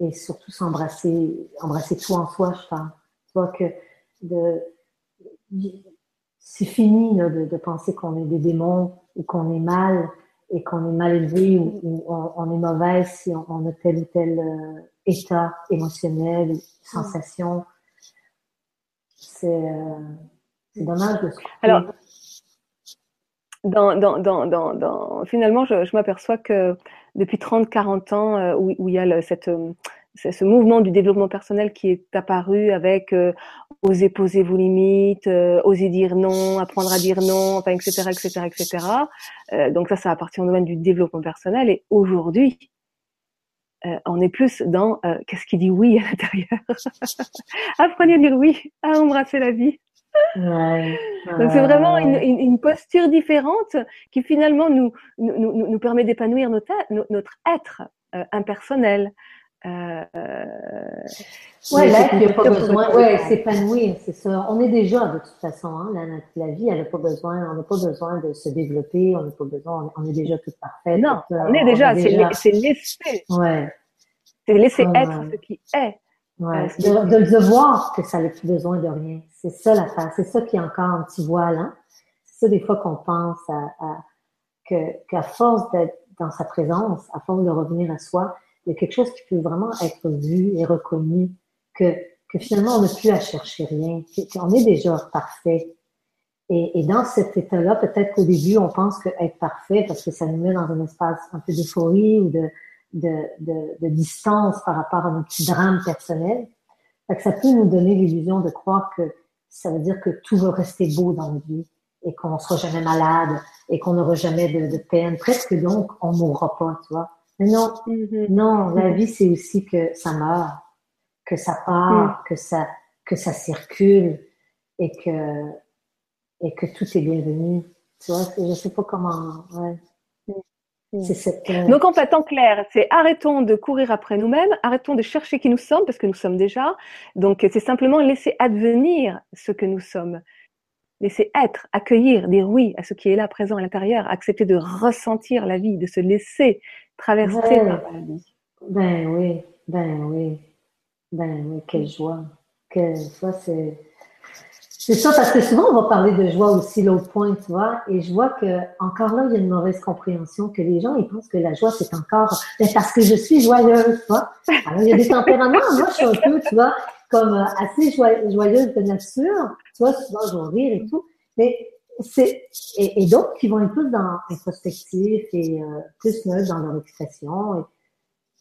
et surtout s'embrasser, embrasser tout en soi, je pense. Tu vois que de, c'est fini là, de, penser qu'on est des démons ou qu'on est mal et qu'on est mal élevé ou, ou on, est mauvaise si on, a tel ou tel euh, état émotionnel, sensation. C'est, euh, c'est dommage de se Alors, dans, dans, dans, dans, finalement, je m'aperçois que depuis 30-40 ans, euh, où, il y a le, cette, euh, ce mouvement du développement personnel qui est apparu avec euh, oser poser vos limites, euh, oser dire non, apprendre à dire non, enfin, etc., etc., etc. Donc ça, ça appartient au domaine du développement personnel. Et aujourd'hui, euh, on est plus dans qu'est-ce qui dit oui à l'intérieur? Apprenez à dire oui, à embrasser la vie. Ouais, Donc c'est vraiment une, une, une, posture différente qui finalement nous, nous, nous, nous permet d'épanouir notre, notre être impersonnel, euh, ouais, là, il n'y a pas besoin. Ouais, s'épanouir, c'est ça. On est déjà de toute façon. Hein, la, la, vie, elle n'a pas besoin. On n'a pas besoin de se développer. On n'a pas besoin. On est déjà tout parfait. Non, on est déjà. C'est laisser. Ouais. C'est laisser être ce qui est. Ouais. Euh, de, de, voir que ça n'a plus besoin de rien. C'est ça l'affaire. C'est ça qui est encore un petit voile. Hein? C'est ça des fois qu'on pense à, à que qu'à force d'être dans sa présence, à force de revenir à soi, il y a quelque chose qui peut vraiment être vu et reconnu, que, que finalement on n'a plus à chercher rien, qu'on est déjà parfait. Et, et dans cet état-là, peut-être qu'au début, on pense que être parfait, parce que ça nous met dans un espace un peu d'euphorie ou de, de, de, de, distance par rapport à nos petits drames personnels, que ça peut nous donner l'illusion de croire que ça veut dire que tout va rester beau dans notre vie et qu'on ne sera jamais malade et qu'on n'aura jamais de, de, peine. Presque donc, on mourra pas, tu vois. Mais non, mm-hmm. non, la vie, c'est aussi que ça meurt, que ça part, mm. que ça, que ça circule et que, et que tout est bienvenu. Tu vois, je sais pas comment, ouais. Cette, Donc en fait, en clair, c'est arrêtons de courir après nous-mêmes, arrêtons de chercher qui nous sommes parce que nous sommes déjà. Donc c'est simplement laisser advenir ce que nous sommes, laisser être, accueillir, dire oui à ce qui est là présent à l'intérieur, accepter de ressentir la vie, de se laisser traversé par la vie. Ben oui, ben oui, ben oui, quelle joie. Que ça, c'est. C'est ça, parce que souvent, on va parler de joie aussi, l'autre point, tu vois, et je vois que encore là, il y a une mauvaise compréhension, que les gens, ils pensent que la joie, c'est encore ben, parce que je suis joyeuse, tu vois. Alors, il y a des tempéraments, moi, je suis un peu, tu vois, comme euh, assez joyeuse de nature, tu vois, souvent, je vais rire et tout, mais c'est et, d'autres qui vont être plus dans introspectif et euh, plus neutre dans leur expression.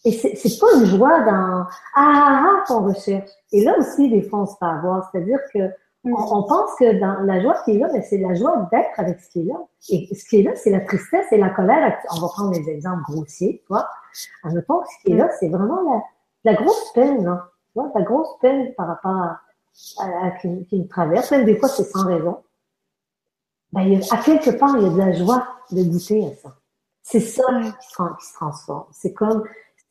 Et, et c'est pas une joie dans ah ah, ah qu'on recherche. Et là aussi, des fois, on se fait avoir. C'est-à-dire que on, pense que dans la joie qui est là, mais c'est la joie d'être avec ce qui est là. Et ce qui est là, c'est la tristesse et la colère. On va prendre des exemples grossiers, tu vois. Admettons que ce qui est là, c'est vraiment la, la grosse peine, hein. tu vois, la grosse peine par rapport à, à, à qui, qui nous traverse. Même des fois, c'est sans raison ben, à quelque part, il y a de la joie de goûter à ça. C'est ça qui, se transforme. C'est comme,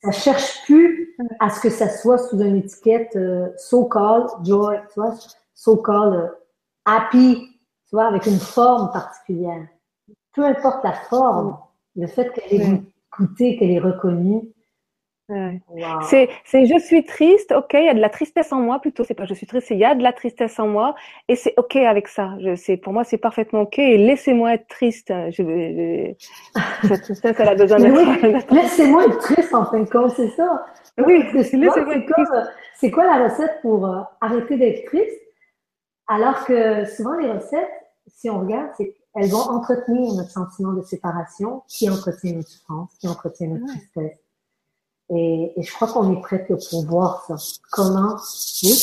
ça cherche plus à ce que ça soit sous une étiquette euh, so-called joy, tu vois, so-called euh, happy, tu vois, avec une forme particulière. Peu importe la forme, le fait qu'elle est goûtée, qu'elle est reconnue, c'est, c'est je suis triste, ok, il y a de la tristesse en moi, plutôt, c'est pas je suis triste, c'est il y a de la tristesse en moi, et c'est ok avec ça. Je, c'est, pour moi, c'est parfaitement ok, et laissez-moi être triste. Je, cette tristesse, elle a besoin d'être. laissez-moi être triste, en fin de compte, c'est ça. Oui, laissez-moi être triste. C'est quoi la recette pour euh, arrêter d'être triste? Alors que souvent, les recettes, si on regarde, c'est elles vont entretenir notre sentiment de séparation, qui entretient notre souffrance, qui entretient notre tristesse et, et je crois qu'on est prêt pour voir ça. Comment, oui,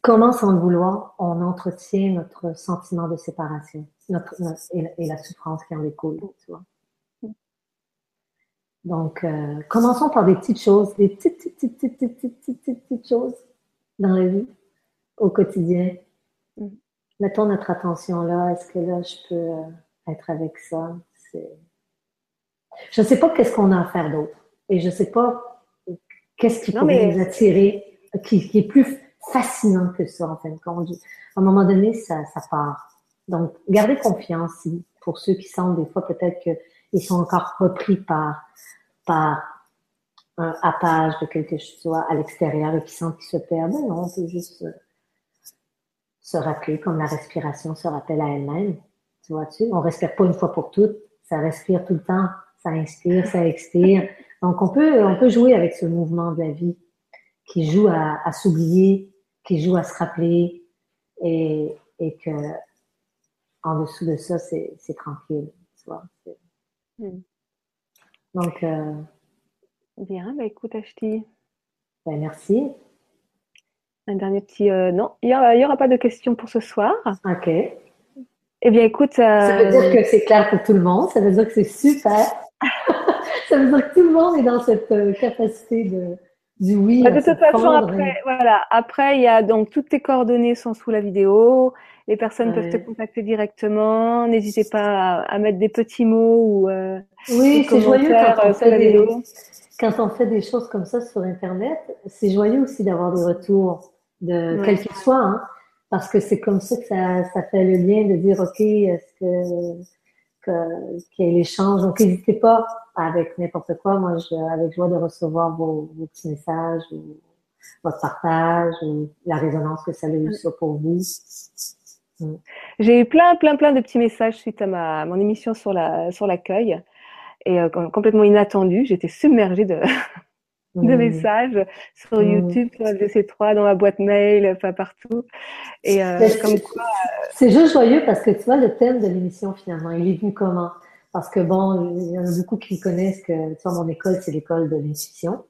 comment sans le vouloir, on entretient notre sentiment de séparation notre, et, la, souffrance qui en découle, tu vois. Donc, euh, commençons par des petites choses, des petites, petites, petites, petites, petites, petites, petites choses dans la vie, au quotidien. Mm. Mettons notre attention là. Est-ce que là, je peux euh, être avec ça? Je ne sais pas qu'est-ce qu'on a à faire d'autre. Et je ne sais pas qu'est-ce qui pourrait nous attirer, qui, qui, est plus fascinant que ça, en fin de compte. À un moment donné, ça, ça part. Donc, gardez confiance pour ceux qui sentent des fois peut-être qu'ils sont encore repris par, par un happage de quelque chose à l'extérieur et qui sentent qu'ils se perdent. Non, on peut juste euh, se rappeler comme la respiration se rappelle à elle-même. Tu vois-tu? On respire pas une fois pour toutes. Ça respire tout le temps ça inspire, ça expire. Donc, on peut, on peut jouer avec ce mouvement de la vie qui joue à, à s'oublier, qui joue à se rappeler et, et que en dessous de ça, c'est tranquille. Tu vois, hmm. Donc, euh, Bien, bah écoute, Ashti. Ben, merci. Un dernier petit. euh, non, il n'y aura, pas de questions pour ce soir. OK. Eh bien, écoute. Ça veut euh, dire que c'est clair pour tout le monde. Ça veut dire que c'est super. ça veut dire que tout le monde est dans cette euh, capacité de, du oui. Bah, de toute façon, après, voilà. Après, il y a donc toutes tes coordonnées sont sous la vidéo. Les personnes peuvent te contacter directement. N'hésitez pas à, à mettre des petits mots ou euh, Oui, c'est joyeux quand on euh, sous fait la des, vidéo. Quand on fait des choses comme ça sur Internet. C'est joyeux aussi d'avoir des retours de Ouais. quel qu'il soit, hein, parce que c'est comme ça que ça, ça fait le lien de dire ok, est-ce que qu'il y ait l'échange. Donc n'hésitez pas avec n'importe quoi. Moi, je, avec joie de recevoir vos, vos petits messages ou votre partage ou la résonance que ça a eu ça pour vous. J'ai eu plein, plein, plein de petits messages suite à ma mon émission sur la sur l'accueil et euh, com- complètement inattendu. J'étais submergée de de messages sur. YouTube, sur FGC3, dans ma boîte mail, enfin partout. Et euh, comme c'est- quoi, C'est juste joyeux parce que tu vois, le thème de l'émission, finalement, il est venu comment? Parce que bon, il y en a beaucoup qui connaissent que, tu vois, mon école, c'est l'école de l'intuition.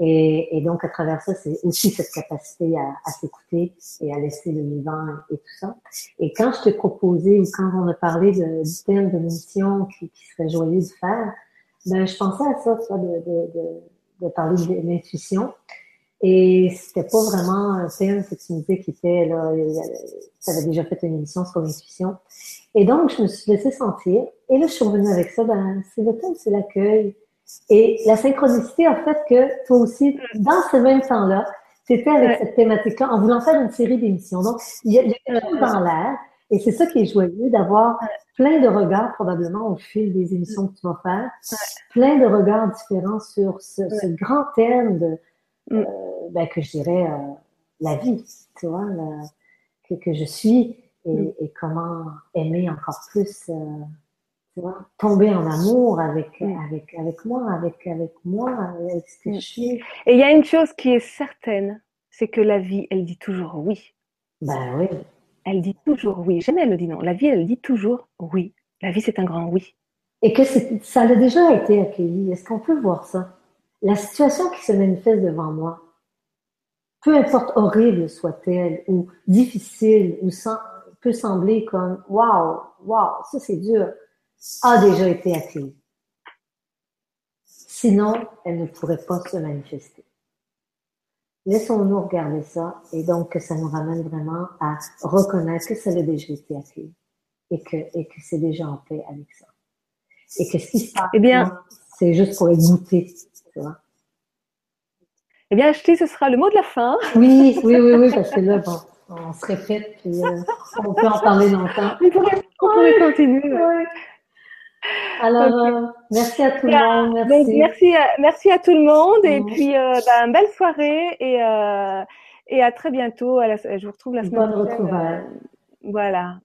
Et, et donc, à travers ça, c'est aussi cette capacité à, à s'écouter et à laisser le vivant et tout ça. Et quand je t'ai proposé ou quand on a parlé de, du thème de l'émission qui, qui serait joyeux de faire, ben, je pensais à ça, vois, de, de, de, de parler de l'intuition. Et c'était pas vraiment un thème que tu me disais qui était là, tu avais déjà fait une émission sur l'intuition. Et donc, je me suis laissée sentir. Et là, je suis revenue avec ça, ben, c'est le thème, c'est l'accueil. Et la synchronicité a fait que toi aussi, dans ce même temps-là, tu étais avec Ouais. cette thématique-là en voulant faire une série d'émissions. Donc, il y a, quelque chose dans l'air. Et c'est ça qui est joyeux d'avoir plein de regards probablement au fil des émissions que tu vas faire. Plein de regards différents sur ce, ce grand thème de, Mm. euh, ben, que je dirais euh, la vie, tu vois, la- que, que je suis et, Mm. et comment aimer encore plus, euh, tu vois, tomber en amour avec, Mm. avec, avec moi, avec, avec moi, avec ce que Mm. je suis. et il y a une chose qui est certaine, c'est que la vie, elle dit toujours oui. Ben oui. Elle dit toujours oui. Jamais elle ne dit non. La vie, elle dit toujours oui. La vie, c'est un grand oui. Et que ça a déjà été accueilli. Est-ce qu'on peut voir ça? La situation qui se manifeste devant moi, peu importe horrible soit-elle, ou difficile, ou sem- peut sembler comme waouh, waouh, ça c'est dur, a déjà été accueillie. Sinon, elle ne pourrait pas se manifester. Laissons-nous regarder ça et donc que ça nous ramène vraiment à reconnaître que ça a déjà été accueilli et que, et que c'est déjà en paix avec ça. Et que ce qui se passe, Eh bien- c'est juste pour goûté, tu vois. Eh bien, Acheti, ce sera le mot de la fin. Oui, oui, oui, oui, parce que là, bon, on se répète, puis euh, on peut en parler longtemps. On pourrait, on pourrait continuer. ouais. Alors, euh, merci à tout le monde, Donc, merci. merci, à, merci à tout le monde et puis euh, ben, belle soirée et, euh, et à très bientôt. À la- je vous retrouve la semaine Bonne prochaine. retrouvaille. Voilà.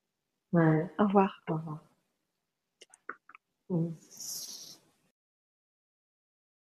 Ouais, Au revoir. au revoir. Mm.